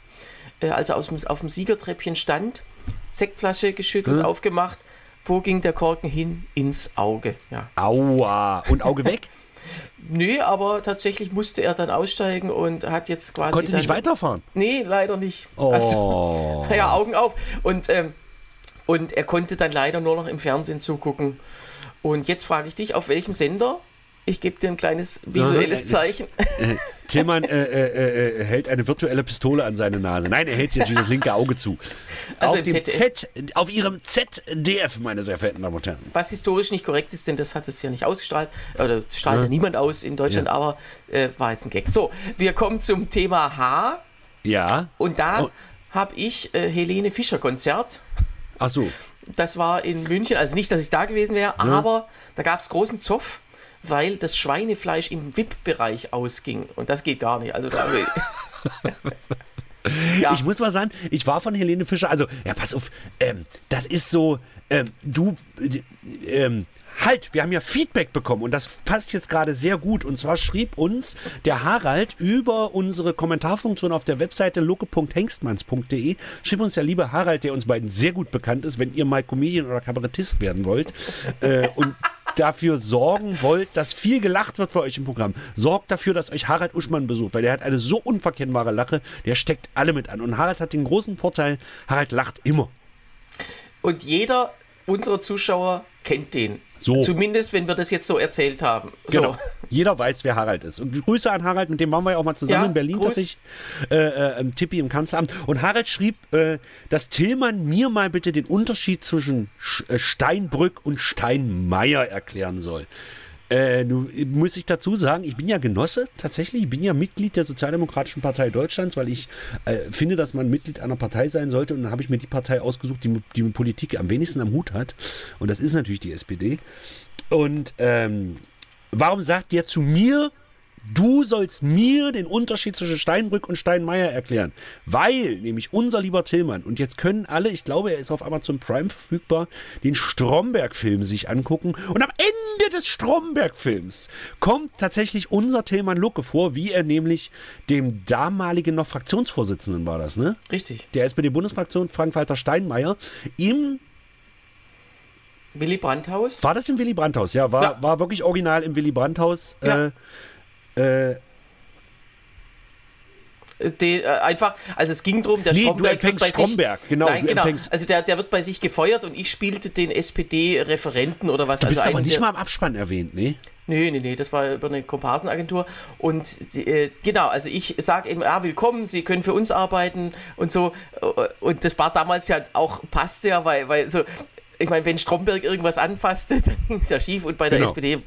äh, als er aus dem, auf dem Siegertreppchen stand, Sektflasche geschüttelt, Hm. aufgemacht. Wo ging der Korken hin? Ins Auge. Ja. Aua. Und Auge weg? Nö, aber tatsächlich musste er dann aussteigen und hat jetzt quasi. Konnte nicht weiterfahren. Nee, leider nicht. Oh. Also, ja, Augen auf. Und, ähm, und er konnte dann leider nur noch im Fernsehen zugucken. Und jetzt frage ich dich, auf welchem Sender? Ich gebe dir ein kleines visuelles Ja, Zeichen. Tillmann äh, äh, äh, hält eine virtuelle Pistole an seine Nase. Nein, er hält sich natürlich das linke Auge zu. Also auf, dem ZDF. Z, auf ihrem ZDF, meine sehr verehrten Damen und Herren. Was historisch nicht korrekt ist, denn das hat es ja nicht ausgestrahlt. Oder strahlt ja, niemand aus in Deutschland, Ja. aber äh, war jetzt ein Gag. So, wir kommen zum Thema H. Ja. Und da Oh. habe ich äh, Helene Fischer Konzert. Ach so. Das war in München, also nicht, dass ich da gewesen wäre, aber da gab es großen Zoff, weil das Schweinefleisch im VIP-Bereich ausging. Und das geht gar nicht. Also da. ja, Ich muss mal sagen, ich war von Helene Fischer, also, ja, pass auf, ähm, das ist so, ähm, du, äh, ähm, halt, wir haben ja Feedback bekommen und das passt jetzt gerade sehr gut. Und zwar schrieb uns der Harald über unsere Kommentarfunktion auf der Webseite luke.hengstmanns.de, schrieb uns der liebe Harald, der uns beiden sehr gut bekannt ist, wenn ihr mal Comedian oder Kabarettist werden wollt äh, und dafür sorgen wollt, dass viel gelacht wird bei euch im Programm. Sorgt dafür, dass euch Harald Uschmann besucht, weil der hat eine so unverkennbare Lache, der steckt alle mit an. Und Harald hat den großen Vorteil, Harald lacht immer. und jeder unserer Zuschauer kennt den. So. Zumindest, wenn wir das jetzt so erzählt haben. So. Genau. Jeder weiß, wer Harald ist. Und Grüße an Harald, mit dem waren wir ja auch mal zusammen Ja, in Berlin Gruß. tatsächlich. Äh, äh, im Tippi im Kanzleramt. Und Harald schrieb, äh, dass Tillmann mir mal bitte den Unterschied zwischen Sch äh, Steinbrück und Steinmeier erklären soll. Äh, nun muss ich dazu sagen, ich bin ja Genosse tatsächlich, ich bin ja Mitglied der Sozialdemokratischen Partei Deutschlands, weil ich äh, finde, dass man Mitglied einer Partei sein sollte. Und dann habe ich mir die Partei ausgesucht, die, die mit Politik am wenigsten am Hut hat. Und das ist natürlich die SPD. Und ähm, warum sagt der zu mir, du sollst mir den Unterschied zwischen Steinbrück und Steinmeier erklären? Weil nämlich unser lieber Tillmann, und jetzt können alle, ich glaube, er ist auf Amazon Prime verfügbar, den Stromberg-Film sich angucken. Und am Ende des Stromberg-Films kommt tatsächlich unser Tillmann Lucke vor, wie er nämlich dem damaligen noch Fraktionsvorsitzenden war das, ne? Richtig. Der SPD-Bundesfraktion, Frank-Walter Steinmeier, im Willy Brandt-Haus. war das im Willy Brandt-Haus? Ja, war, Ja. war wirklich original im Willy Brandt-Haus. Ja. Äh, äh, äh, einfach, also es ging darum, der Nee, du Stromberg wird bei Stromberg, sich, genau, Nein, genau. Also der, der wird bei sich gefeuert und ich spielte den SPD-Referenten oder was. du bist also aber einen nicht mal im Abspann erwähnt, ne? Nee, nee, nee, das war über eine Komparsenagentur. Und äh, genau, also ich sage eben, ja, willkommen, Sie können für uns arbeiten und so. Und das war damals ja auch, passte ja, weil, weil so, ich meine, wenn Stromberg irgendwas anfasste, dann ging es ja schief und bei der Genau. SPD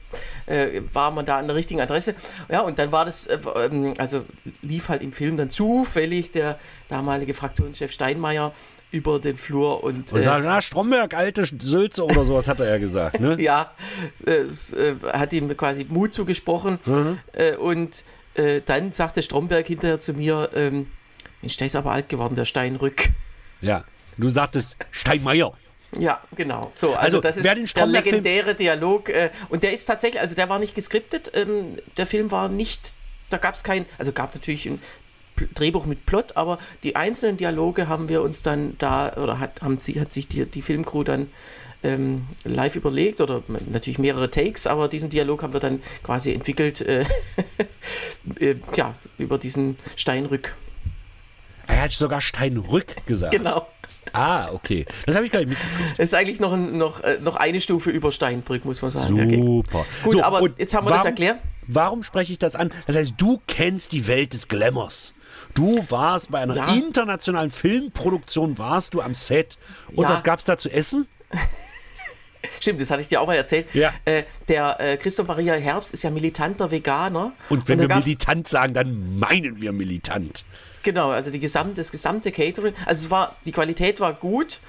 äh, war man da an der richtigen Adresse. Ja, und dann war das, äh, ähm, also lief halt im Film dann zufällig der damalige Fraktionschef Steinmeier über den Flur und, Und äh, sagt, na, Stromberg, alte Sülze oder sowas hat er ja gesagt, ne? ja, es äh, hat ihm quasi Mut zugesprochen. Äh, und äh, dann sagte Stromberg hinterher zu mir, ähm, Mensch, der ist aber alt geworden, der Steinrück. Ja. Du sagtest Steinmeier. Ja, genau. So, also, Also, das ist den der legendäre Dialog. Äh, und der ist tatsächlich, also der war nicht geskriptet. Ähm, der Film war nicht, da gab es kein, also gab natürlich ein Drehbuch mit Plot, aber die einzelnen Dialoge haben wir uns dann da, oder hat, haben sie, hat sich die, die Filmcrew dann ähm, live überlegt oder natürlich mehrere Takes, aber diesen Dialog haben wir dann quasi entwickelt, äh, äh, ja, über diesen Steinrück. Er hat sogar Steinrück gesagt. Genau. Ah, okay. Das habe ich gar nicht mitgekriegt. Das ist eigentlich noch, ein, noch, äh, noch eine Stufe über Steinbrück, muss man sagen. Okay. Super. Gut, So, aber und jetzt haben wir das warum- erklärt. Warum spreche ich das an? Das heißt, du kennst die Welt des Glamours. Du warst bei einer Ja. internationalen Filmproduktion, warst du am Set. Und Ja. was gab es da zu essen? Stimmt, das hatte ich dir auch mal erzählt. Ja. Äh, der äh, Christoph Maria Herbst ist ja militanter Veganer. Und wenn da wir militant sagen, dann meinen wir militant. Genau, also die gesamte, das gesamte Catering. Also es war, die Qualität war gut,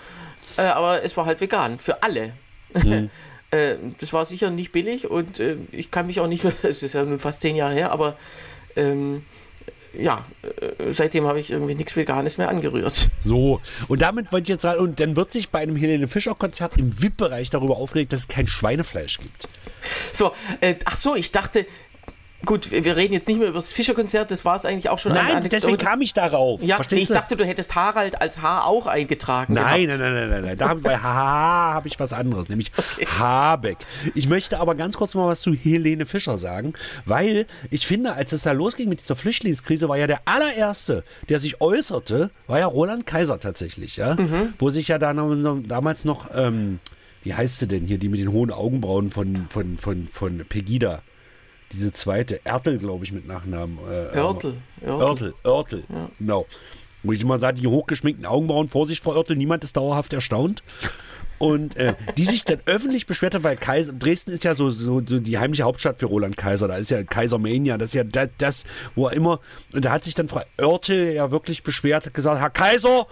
äh, aber es war halt vegan für alle. Mhm. äh, das war sicher nicht billig und äh, ich kann mich auch nicht mehr, es ist ja nun fast zehn Jahre her, aber ähm, ja, äh, seitdem habe ich irgendwie nichts Veganes mehr angerührt. So, und damit wollte ich jetzt sagen, und dann wird sich bei einem Helene Fischer-Konzert im VIP-Bereich darüber aufgeregt, dass es kein Schweinefleisch gibt. So, äh, ach so, ich dachte, gut, wir, reden jetzt nicht mehr über das Fischerkonzert, das war es eigentlich auch schon. Nein, deswegen kam ich darauf. Ja, Verstehst ich du? dachte, du hättest Harald als Haar auch eingetragen. Nein, nein, nein, nein, nein, nein. Da hab, bei Haha habe ich was anderes, nämlich Habeck. Ich möchte aber ganz kurz mal was zu Helene Fischer sagen, weil ich finde, als es da losging mit dieser Flüchtlingskrise, war ja der allererste, der sich äußerte, war ja Roland Kaiser tatsächlich, ja, wo sich ja da damals noch, ähm, wie heißt sie denn hier, die mit den hohen Augenbrauen von von von von Pegida. Diese zweite, Ertel, glaube ich, mit Nachnamen. Äh, Örtel, Örtel. Örtel, Örtel, genau. Wo ich immer sage, die hochgeschminkten Augenbrauen, Vorsicht vor Örtel, niemand ist dauerhaft erstaunt. Und äh, die sich dann öffentlich beschwert hat, weil Kaiser, Dresden ist ja so, so, so die heimliche Hauptstadt für Roland Kaiser. Da ist ja Kaisermania, das ist ja das, das, wo er immer. Und da hat sich dann Frau Oertel ja wirklich beschwert, hat gesagt, Herr Kaiser,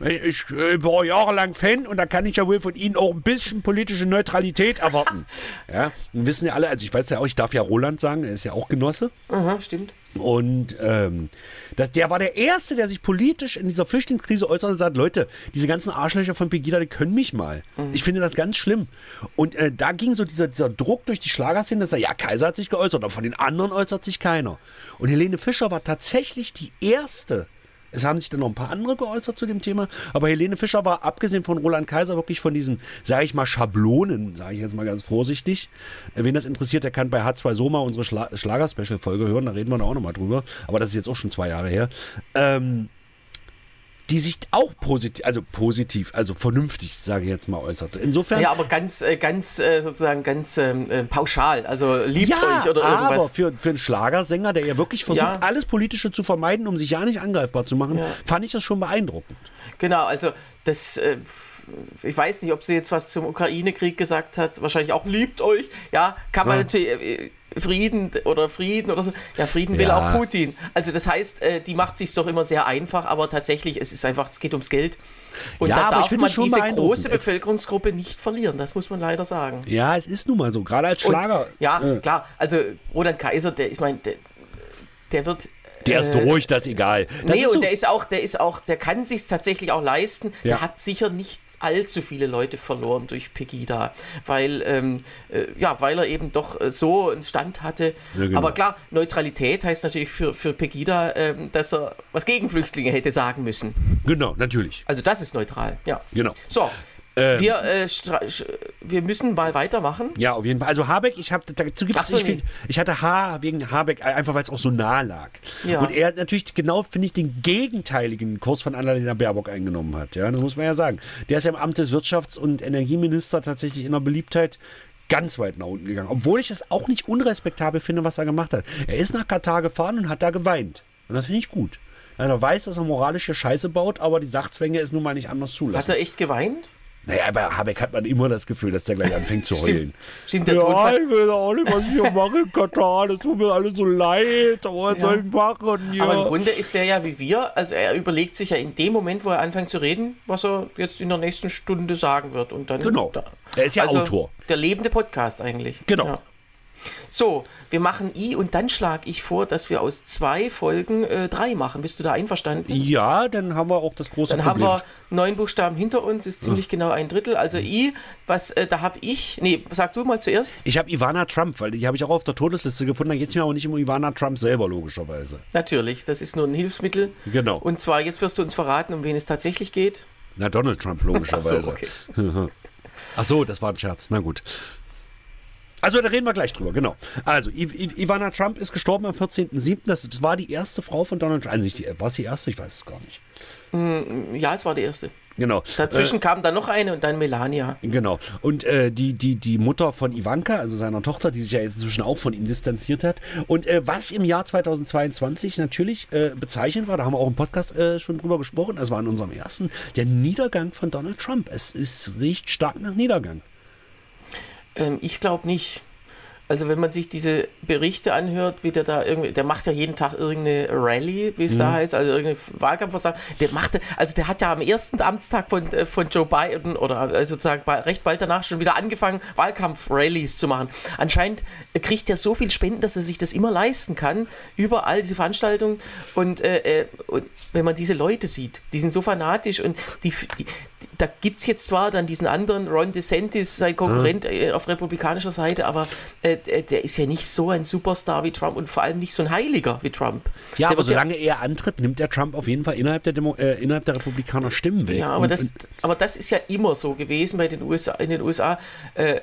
ich äh, war jahrelang Fan und da kann ich ja wohl von Ihnen auch ein bisschen politische Neutralität erwarten. ja, und wissen ja alle, also ich weiß ja auch, ich darf ja Roland sagen, er ist ja auch Genosse. Aha, stimmt. Und ähm, das, der war der Erste, der sich politisch in dieser Flüchtlingskrise äußert und sagt, Leute, diese ganzen Arschlöcher von Pegida, die können mich mal. Ich finde das ganz schlimm. Und äh, da ging so dieser, dieser Druck durch die Schlagerszene, dass er, ja, Kaiser hat sich geäußert, aber von den anderen äußert sich keiner. Und Helene Fischer war tatsächlich die Erste, es haben sich dann noch ein paar andere geäußert zu dem Thema, aber Helene Fischer war abgesehen von Roland Kaiser wirklich von diesen, sage ich mal, Schablonen, sage ich jetzt mal ganz vorsichtig. Äh, Wen das interessiert, der kann bei H2 Soma unsere Schla Schlager-Special-Folge hören, da reden wir da auch nochmal drüber, aber das ist jetzt auch schon zwei Jahre her. Ähm, die sich auch positiv, also positiv, also vernünftig, sage ich jetzt mal, äußerte. Insofern. Ja, aber ganz, äh, ganz äh, sozusagen ganz ähm, äh, pauschal. Also liebt Ja, euch oder aber irgendwas. für, für einen Schlagersänger, der ja wirklich versucht, Ja. alles Politische zu vermeiden, um sich ja nicht angreifbar zu machen, Ja. fand ich das schon beeindruckend. Genau, also das. Äh, ich weiß nicht, ob sie jetzt was zum Ukraine-Krieg gesagt hat. Wahrscheinlich auch liebt euch. Ja, kann man natürlich. Frieden oder Frieden oder so. Ja, Frieden will Ja. auch Putin. Also das heißt, äh, die macht sich doch immer sehr einfach, aber tatsächlich, es ist einfach, es geht ums Geld. Und Ja, da darf man diese große Bevölkerungsgruppe nicht verlieren. Das muss man leider sagen. Ja, es ist nun mal so, gerade als Und- Schlager. Ja, äh, klar. Also Roland Kaiser, der, ich meine, der, der wird. Der ist äh, durch, das ist egal. Das nee, ist so, und der ist auch, der ist auch, der kann sich tatsächlich auch leisten. Ja. Der hat sicher nicht allzu viele Leute verloren durch Pegida, weil ähm, äh, ja, weil er eben doch äh, so einen Stand hatte. Ja, genau. Aber klar, Neutralität heißt natürlich für, für Pegida, ähm, dass er was gegen Flüchtlinge hätte sagen müssen. genau, natürlich. Also das ist neutral, ja. Genau. So, Ähm. wir, äh, wir müssen mal weitermachen. Ja, auf jeden Fall. Also Habeck, ich habe dazu Ach so, ich, find- ich hatte H wegen Habeck einfach weil es auch so nah lag. Ja. Und er hat natürlich genau finde ich den gegenteiligen Kurs von Annalena Baerbock eingenommen hat, ja, das muss man ja sagen. Der ist ja im Amt des Wirtschafts- und Energieminister tatsächlich in der Beliebtheit ganz weit nach unten gegangen, obwohl ich es auch nicht unrespektabel finde, was er gemacht hat. Er ist nach Katar gefahren und hat da geweint. Und das finde ich gut. Ja, er weiß, dass er moralische Scheiße baut, aber die Sachzwänge ist nun mal nicht anders Hat zulassen. er echt geweint? Naja, bei Habeck hat man immer das Gefühl, dass der gleich anfängt zu heulen. Stimmt, der Ja, ich weiß auch nicht, was ich hier mache in Katar. Das tut mir alles so leid. Aber was Ja. soll ich machen hier? Aber im Grunde ist der ja wie wir, also er überlegt sich ja in dem Moment, wo er anfängt zu reden, was er jetzt in der nächsten Stunde sagen wird. Und dann Genau. Er ist ja also Autor. Der lebende Podcast eigentlich. Genau. Ja. So, wir machen I und dann schlage ich vor, dass wir aus zwei Folgen äh, drei machen. Bist du da einverstanden? ja, dann haben wir auch das große Dann haben Problem. wir neun Buchstaben hinter uns, ist ziemlich genau ein Drittel. Also I, was, äh, da habe ich, nee, sag du mal zuerst. ich habe Ivana Trump, weil die habe ich auch auf der Todesliste gefunden. Da geht es mir aber nicht um Ivana Trump selber, logischerweise. Natürlich, das ist nur ein Hilfsmittel. Genau. Und zwar, jetzt wirst du uns verraten, um wen es tatsächlich geht. Na, Donald Trump, Ach logischerweise. so, okay. Ach so, das war ein Scherz. Na gut. Also, da reden wir gleich drüber, genau. Also, I I Ivana Trump ist gestorben am 14.07. Das war die erste Frau von Donald Trump. Also, nicht die, war es die erste? Ich weiß es gar nicht. Ja, es war die erste. Genau. Dazwischen äh, kam dann noch eine und dann Melania. Genau. Und äh, die, die, die Mutter von Ivanka, also seiner Tochter, die sich ja jetzt inzwischen auch von ihm distanziert hat. Und äh, was im Jahr 2022 natürlich äh, bezeichnend war, da haben wir auch im Podcast äh, schon drüber gesprochen, das war in unserem ersten, der Niedergang von Donald Trump. Es ist, riecht stark nach Niedergang. Ähm, ich glaube nicht. Also wenn man sich diese Berichte anhört, wie der da irgendwie, der macht ja jeden Tag irgendeine Rallye, wie es mhm. da heißt, also irgendeine Wahlkampfversammlung. Der machte, also der hat ja am ersten Amtstag von, äh, von Joe Biden oder äh, sozusagen recht bald danach schon wieder angefangen, Wahlkampf-Rallies zu machen. Anscheinend kriegt er so viel Spenden, dass er sich das immer leisten kann, überall diese Veranstaltungen. Und, äh, äh und wenn man diese Leute sieht, die sind so fanatisch und die, die da gibt es jetzt zwar dann diesen anderen Ron DeSantis, sein Konkurrent mhm. auf republikanischer Seite, aber äh, der ist ja nicht so ein Superstar wie Trump und vor allem nicht so ein Heiliger wie Trump. Ja, der aber solange ja, er antritt, nimmt der Trump auf jeden Fall innerhalb der, Demo, äh, innerhalb der Republikaner Stimmen weg. Ja, aber, und, das, aber das ist ja immer so gewesen bei den USA, in den USA. Äh,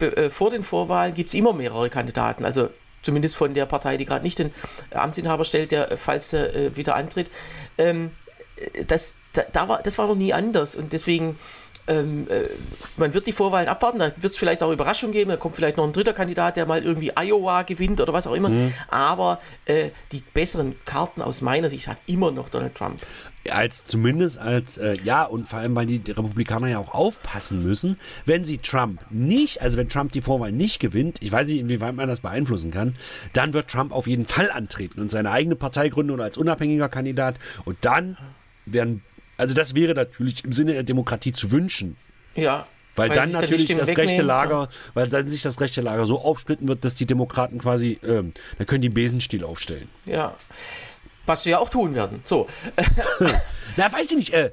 äh, vor den Vorwahlen gibt es immer mehrere Kandidaten. Also zumindest von der Partei, die gerade nicht den Amtsinhaber stellt, der, falls er äh, wieder antritt. Ähm, das, da, da, war, das war noch nie anders und deswegen ähm, äh, man wird die Vorwahlen abwarten, da wird es vielleicht auch Überraschungen geben, da kommt vielleicht noch ein dritter Kandidat, der mal irgendwie Iowa gewinnt oder was auch immer. Mhm. Aber äh, die besseren Karten aus meiner Sicht hat immer noch Donald Trump. Als zumindest als, äh, ja, und vor allem, weil die Republikaner ja auch aufpassen müssen, wenn sie Trump nicht, also wenn Trump die Vorwahl nicht gewinnt, ich weiß nicht, inwieweit man das beeinflussen kann, dann wird Trump auf jeden Fall antreten und seine eigene Partei gründen oder als unabhängiger Kandidat und dann werden also das wäre natürlich im Sinne der Demokratie zu wünschen. Ja. Weil, weil dann natürlich das rechte Lager, weil dann sich das rechte Lager so aufsplitten wird, dass die Demokraten quasi, ähm, dann können die Besenstiel aufstellen. Ja. Was sie ja auch tun werden. So. Na, weiß ich nicht. Äh,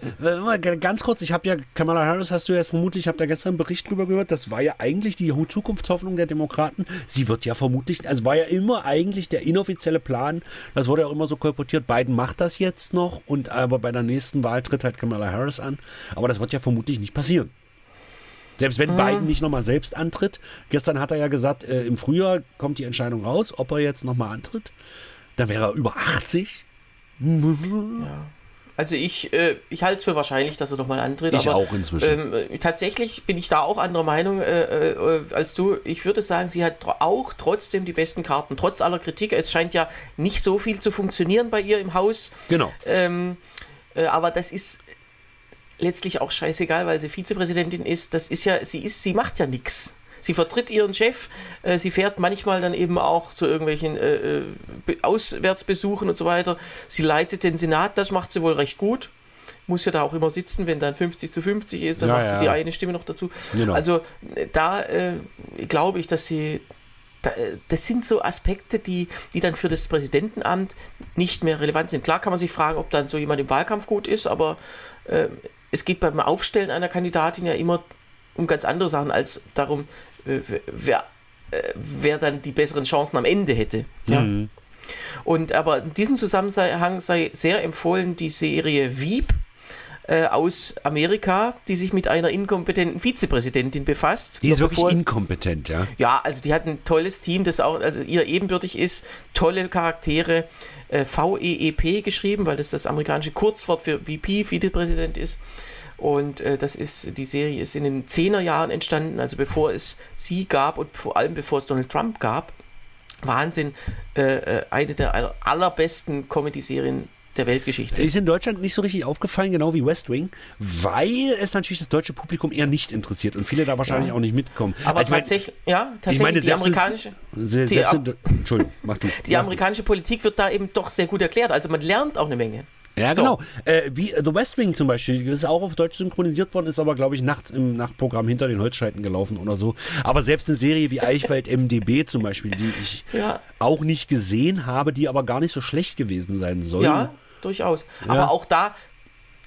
ganz kurz, ich habe ja, Kamala Harris hast du ja vermutlich, ich habe da gestern einen Bericht drüber gehört, das war ja eigentlich die Zukunftshoffnung der Demokraten. Sie wird ja vermutlich, also war ja immer eigentlich der inoffizielle Plan, das wurde ja auch immer so kolportiert, Biden macht das jetzt noch und aber bei der nächsten Wahl tritt halt Kamala Harris an. Aber das wird ja vermutlich nicht passieren. Selbst wenn mhm. Biden nicht nochmal selbst antritt. Gestern hat er ja gesagt, äh, im Frühjahr kommt die Entscheidung raus, ob er jetzt nochmal antritt. Dann wäre er über 80. Ja. Also ich, äh, ich halte es für wahrscheinlich, dass er nochmal antritt. Ich aber, auch inzwischen. Ähm, tatsächlich bin ich da auch anderer Meinung äh, äh, als du. Ich würde sagen, sie hat auch trotzdem die besten Karten, trotz aller Kritik. Es scheint ja nicht so viel zu funktionieren bei ihr im Haus. Genau. Ähm, äh, aber das ist letztlich auch scheißegal, weil sie Vizepräsidentin ist. Das ist ja, sie ist, sie macht ja nichts. Sie vertritt ihren Chef, äh, sie fährt manchmal dann eben auch zu irgendwelchen äh, äh Auswärtsbesuchen und so weiter. Sie leitet den Senat, das macht sie wohl recht gut. Muss ja da auch immer sitzen, wenn dann 50 zu 50 ist, dann ja, macht sie die eine Stimme noch dazu. Genau. Also äh, da äh, glaube ich, dass sie äh, das sind so Aspekte, die, die dann für das Präsidentenamt nicht mehr relevant sind. Klar kann man sich fragen, ob dann so jemand im Wahlkampf gut ist, aber äh, es geht beim Aufstellen einer Kandidatin ja immer um ganz andere Sachen als darum, äh, wer, äh, wer dann die besseren Chancen am Ende hätte. Ja? Mhm. Und aber in diesem Zusammenhang sei sehr empfohlen die Serie Wieb äh, aus Amerika, die sich mit einer inkompetenten Vizepräsidentin befasst. Die ist wirklich bevor, inkompetent, ja? Ja, also die hat ein tolles Team, das auch also ihr ebenbürtig ist, tolle Charaktere, äh, VEEP geschrieben, weil das das amerikanische Kurzwort für VP, Vizepräsident ist. Und äh, das ist, die Serie ist in den 10er Jahren entstanden, also bevor es sie gab und vor allem bevor es Donald Trump gab. Wahnsinn, äh, äh eine der allerbesten Comedy-Serien der Weltgeschichte. Ist in Deutschland nicht so richtig aufgefallen, genau wie West Wing, weil es natürlich das deutsche Publikum eher nicht interessiert und viele da wahrscheinlich ja. auch nicht mitkommen. Aber also tatsächlich, mein, ja, tatsächlich ich meine, die amerikanische. In, die, in, Entschuldigung, mach du. Die amerikanische Politik wird da eben doch sehr gut erklärt. Also man lernt auch eine Menge. Ja, so. genau. Äh, wie The West Wing zum Beispiel, das ist auch auf Deutsch synchronisiert worden, ist aber, glaube ich, nachts im Nachtprogramm hinter den Holzscheiten gelaufen oder so. Aber selbst eine Serie wie Eichwald MDB zum Beispiel, die ich ja. auch nicht gesehen habe, die aber gar nicht so schlecht gewesen sein soll. Ja, durchaus. Ja. Aber auch da,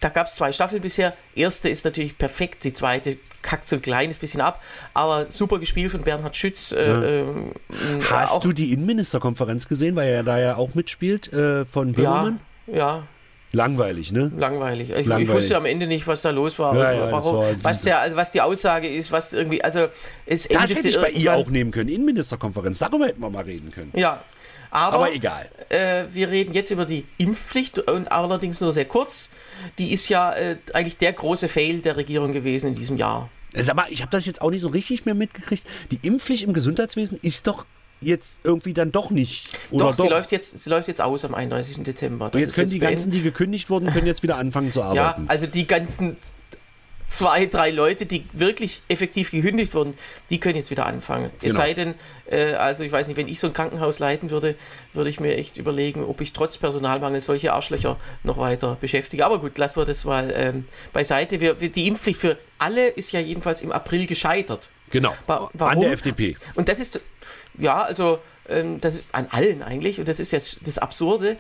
da gab es zwei Staffeln bisher. Erste ist natürlich perfekt, die zweite kackt so ein kleines bisschen ab, aber super gespielt von Bernhard Schütz. Äh, ja. äh, Hast du die Innenministerkonferenz gesehen, weil er da ja auch mitspielt äh, von Böhmermann? Ja, ja. Langweilig, ne? Langweilig. Ich, Langweilig. ich wusste am Ende nicht, was da los war. Ja, ja, warum, war was, der, was die Aussage ist, was irgendwie, also es Das hätte ich bei ihr auch nehmen können. Innenministerkonferenz, darüber hätten wir mal reden können. Ja. Aber, Aber egal. Äh, wir reden jetzt über die Impfpflicht und allerdings nur sehr kurz. Die ist ja äh, eigentlich der große Fail der Regierung gewesen in diesem Jahr. Sag mal, ich habe das jetzt auch nicht so richtig mehr mitgekriegt. Die Impfpflicht im Gesundheitswesen ist doch jetzt irgendwie dann doch nicht. Oder doch, sie läuft jetzt, sie läuft jetzt aus am 31. Dezember. Und Das jetzt können die beendet. ganzen, die gekündigt wurden, können jetzt wieder anfangen zu Ja, arbeiten. also die ganzen zwei, drei Leute, die wirklich effektiv gekündigt wurden, die können jetzt wieder anfangen. Es Genau. sei denn, äh, also ich weiß nicht, wenn ich so ein Krankenhaus leiten würde, würde ich mir echt überlegen, ob ich trotz Personalmangel solche Arschlöcher noch weiter beschäftige. Aber gut, lassen wir das mal ähm, beiseite. Wir, wir, die Impfpflicht für alle ist ja jedenfalls im April gescheitert. genau. Wa- An warum? der FDP. Und das ist, ja, also, ähm, das ist an allen eigentlich, und das ist jetzt das Absurde.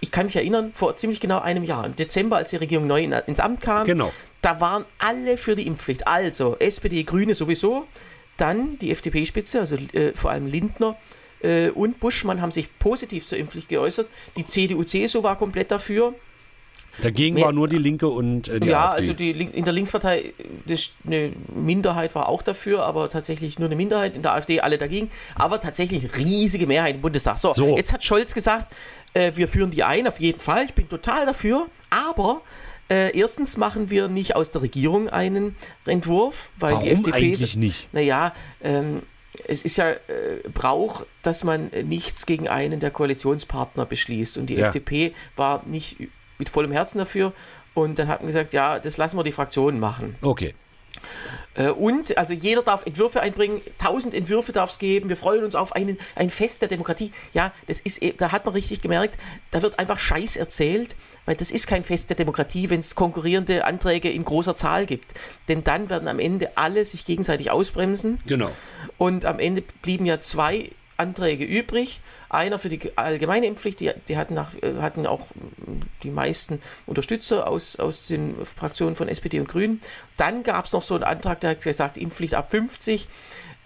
Ich kann mich erinnern, vor ziemlich genau einem Jahr, im Dezember, als die Regierung neu in, ins Amt kam, Genau. da waren alle für die Impfpflicht. Also SPD, Grüne sowieso, dann die FDP-Spitze, also äh, vor allem Lindner äh, und Buschmann haben sich positiv zur Impfpflicht geäußert. Die CDU, CSU war komplett dafür. Dagegen Mehr- war nur die Linke und äh, die ja, AfD. also die, in der Linkspartei das, eine Minderheit war auch dafür, aber tatsächlich nur eine Minderheit. In der AfD alle dagegen. Aber tatsächlich riesige Mehrheit im Bundestag. So, So. jetzt hat Scholz gesagt, äh, wir führen die ein, auf jeden Fall. Ich bin total dafür. Aber äh, erstens machen wir nicht aus der Regierung einen Entwurf, weil die Warum FDP. eigentlich nicht? Naja, ähm, es ist ja äh, Brauch, dass man nichts gegen einen der Koalitionspartner beschließt. Und die Ja. FDP war nicht mit vollem Herzen dafür. Und dann hat man gesagt, ja, das lassen wir die Fraktionen machen. Okay. Äh, und, also jeder darf Entwürfe einbringen, tausend Entwürfe darf es geben, wir freuen uns auf einen, ein Fest der Demokratie. Ja, das ist, eh- da hat man richtig gemerkt, da wird einfach Scheiß erzählt, weil das ist kein Fest der Demokratie, wenn es konkurrierende Anträge in großer Zahl gibt. Denn dann werden am Ende alle sich gegenseitig ausbremsen. Genau. Und am Ende blieben ja zwei Anträge übrig. Einer für die allgemeine Impfpflicht, die, die hatten, nach, äh, hatten auch mm, die meisten Unterstützer aus, aus den Fraktionen von SPD und Grünen. Dann gab es noch so einen Antrag, der hat gesagt, Impfpflicht ab 50.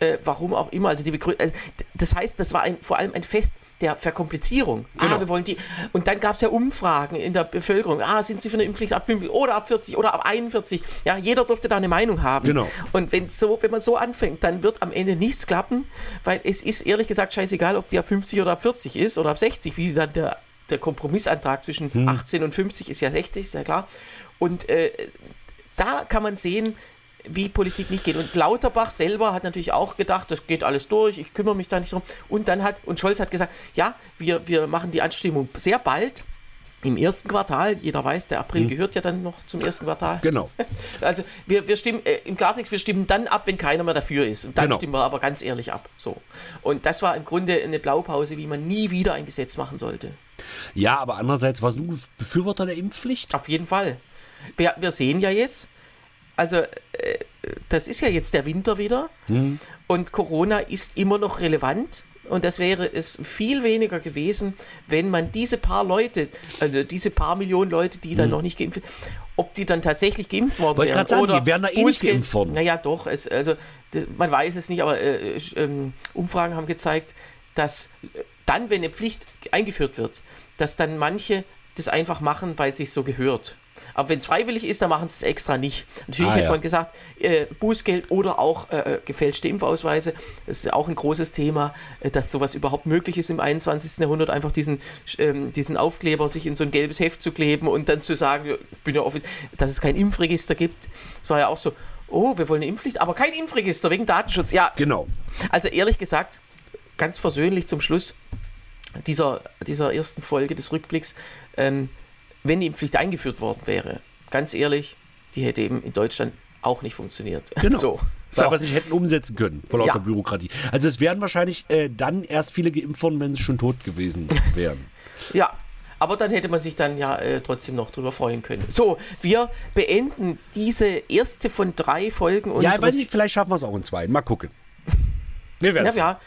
Äh, warum auch immer. Also die Begrü also, das heißt, das war ein, vor allem ein Fest der Verkomplizierung. Genau. Ah, wir wollen die. Und dann gab es ja Umfragen in der Bevölkerung. Ah, sind Sie für eine Impfpflicht ab 50 oder ab 40 oder ab 41? Ja, jeder durfte da eine Meinung haben. Genau. Und wenn, so, wenn man so anfängt, dann wird am Ende nichts klappen, weil es ist ehrlich gesagt scheißegal, ob die ab 50 oder ab 40 ist oder ab 60, wie dann der, der Kompromissantrag zwischen Hm. 18 und 50 ist ja 60, ist ja klar. Und äh, da kann man sehen, wie Politik nicht geht. Und Lauterbach selber hat natürlich auch gedacht, das geht alles durch, ich kümmere mich da nicht drum. Und dann hat, und Scholz hat gesagt, ja, wir, wir machen die Anstimmung sehr bald. Im ersten Quartal, jeder weiß, der April gehört ja dann noch zum ersten Quartal. Genau. Also wir, wir stimmen, äh, im Klartext, wir stimmen dann ab, wenn keiner mehr dafür ist. Und dann Genau. stimmen wir aber ganz ehrlich ab. So. Und das war im Grunde eine Blaupause, wie man nie wieder ein Gesetz machen sollte. Ja, aber andererseits warst du Befürworter der Impfpflicht? Auf jeden Fall. Wir, wir sehen ja jetzt, also äh, das ist ja jetzt der Winter wieder und Corona ist immer noch relevant. Und das wäre es viel weniger gewesen, wenn man diese paar Leute, also diese paar Millionen Leute, die dann noch nicht geimpft sind, ob die dann tatsächlich geimpft worden Wollte ich wären. sagen, oder die wären da eh nicht geimpft worden. Naja, doch. Es, also, das, man weiß es nicht, aber äh, ähm, Umfragen haben gezeigt, dass äh, dann, wenn eine Pflicht eingeführt wird, dass dann manche das einfach machen, weil es sich so gehört. Aber wenn es freiwillig ist, dann machen sie es extra nicht. Natürlich Ah, hätte ja. man gesagt, äh, Bußgeld oder auch äh, gefälschte Impfausweise. Das ist auch ein großes Thema, äh, dass sowas überhaupt möglich ist im 21. Jahrhundert, einfach diesen, ähm, diesen Aufkleber sich in so ein gelbes Heft zu kleben und dann zu sagen, ich bin ja offiz dass es kein Impfregister gibt. Das war ja auch so, oh, wir wollen eine Impfpflicht, aber kein Impfregister wegen Datenschutz. Ja, Genau. also ehrlich gesagt, ganz versöhnlich zum Schluss dieser, dieser ersten Folge des Rückblicks, ähm, wenn die Impfpflicht eingeführt worden wäre, ganz ehrlich, die hätte eben in Deutschland auch nicht funktioniert. Genau. So. So. wir es nicht hätten umsetzen können, vor lauter Ja. Bürokratie. Also es wären wahrscheinlich äh, dann erst viele geimpft worden, wenn sie schon tot gewesen wären. Ja, aber dann hätte man sich dann ja äh, trotzdem noch drüber freuen können. So, wir beenden diese erste von drei Folgen ja, ich weiß nicht, vielleicht schaffen wir es auch in zwei. Mal gucken. Wir werden Ja, es. ja.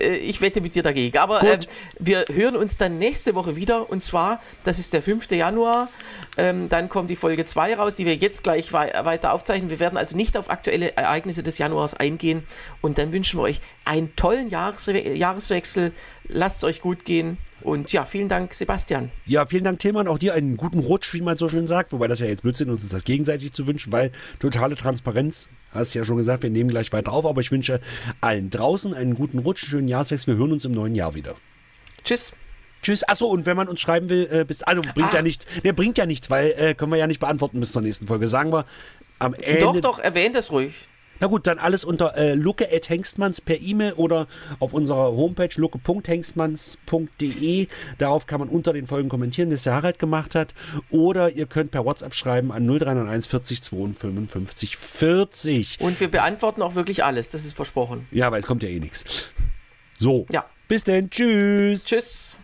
Äh, ich wette mit dir dagegen. Aber ähm, wir hören uns dann nächste Woche wieder. Und zwar, das ist der 5. Januar. Ähm, dann kommt die Folge 2 raus, die wir jetzt gleich wei weiter aufzeichnen. Wir werden also nicht auf aktuelle Ereignisse des Januars eingehen. Und dann wünschen wir euch einen tollen Jahreswe Jahreswechsel. Lasst es euch gut gehen. Und ja, vielen Dank, Sebastian. Ja, vielen Dank, Tillmann. Auch dir einen guten Rutsch, wie man so schön sagt. Wobei das ja jetzt Blödsinn uns ist, das gegenseitig zu wünschen, weil totale Transparenz. Hast ja schon gesagt, wir nehmen gleich weiter auf. Aber ich wünsche allen draußen einen guten Rutsch, schönen Jahreswechsel. Wir hören uns im neuen Jahr wieder. Tschüss. Tschüss. Achso, und wenn man uns schreiben will, äh, bis, also bringt ah. ja nichts. Ne, bringt ja nichts, weil äh, können wir ja nicht beantworten bis zur nächsten Folge. Sagen wir am Ende. Doch, doch, erwähnt es ruhig. Na gut, dann alles unter äh, lucke.hengstmanns per E-Mail oder auf unserer Homepage lucke.hengstmanns.de. Darauf kann man unter den Folgen kommentieren, das der Harald gemacht hat. Oder ihr könnt per WhatsApp schreiben an 0391 40 52 40. Und wir beantworten auch wirklich alles, das ist versprochen. Ja, aber es kommt ja eh nichts. So. Ja. Bis denn. Tschüss. Tschüss.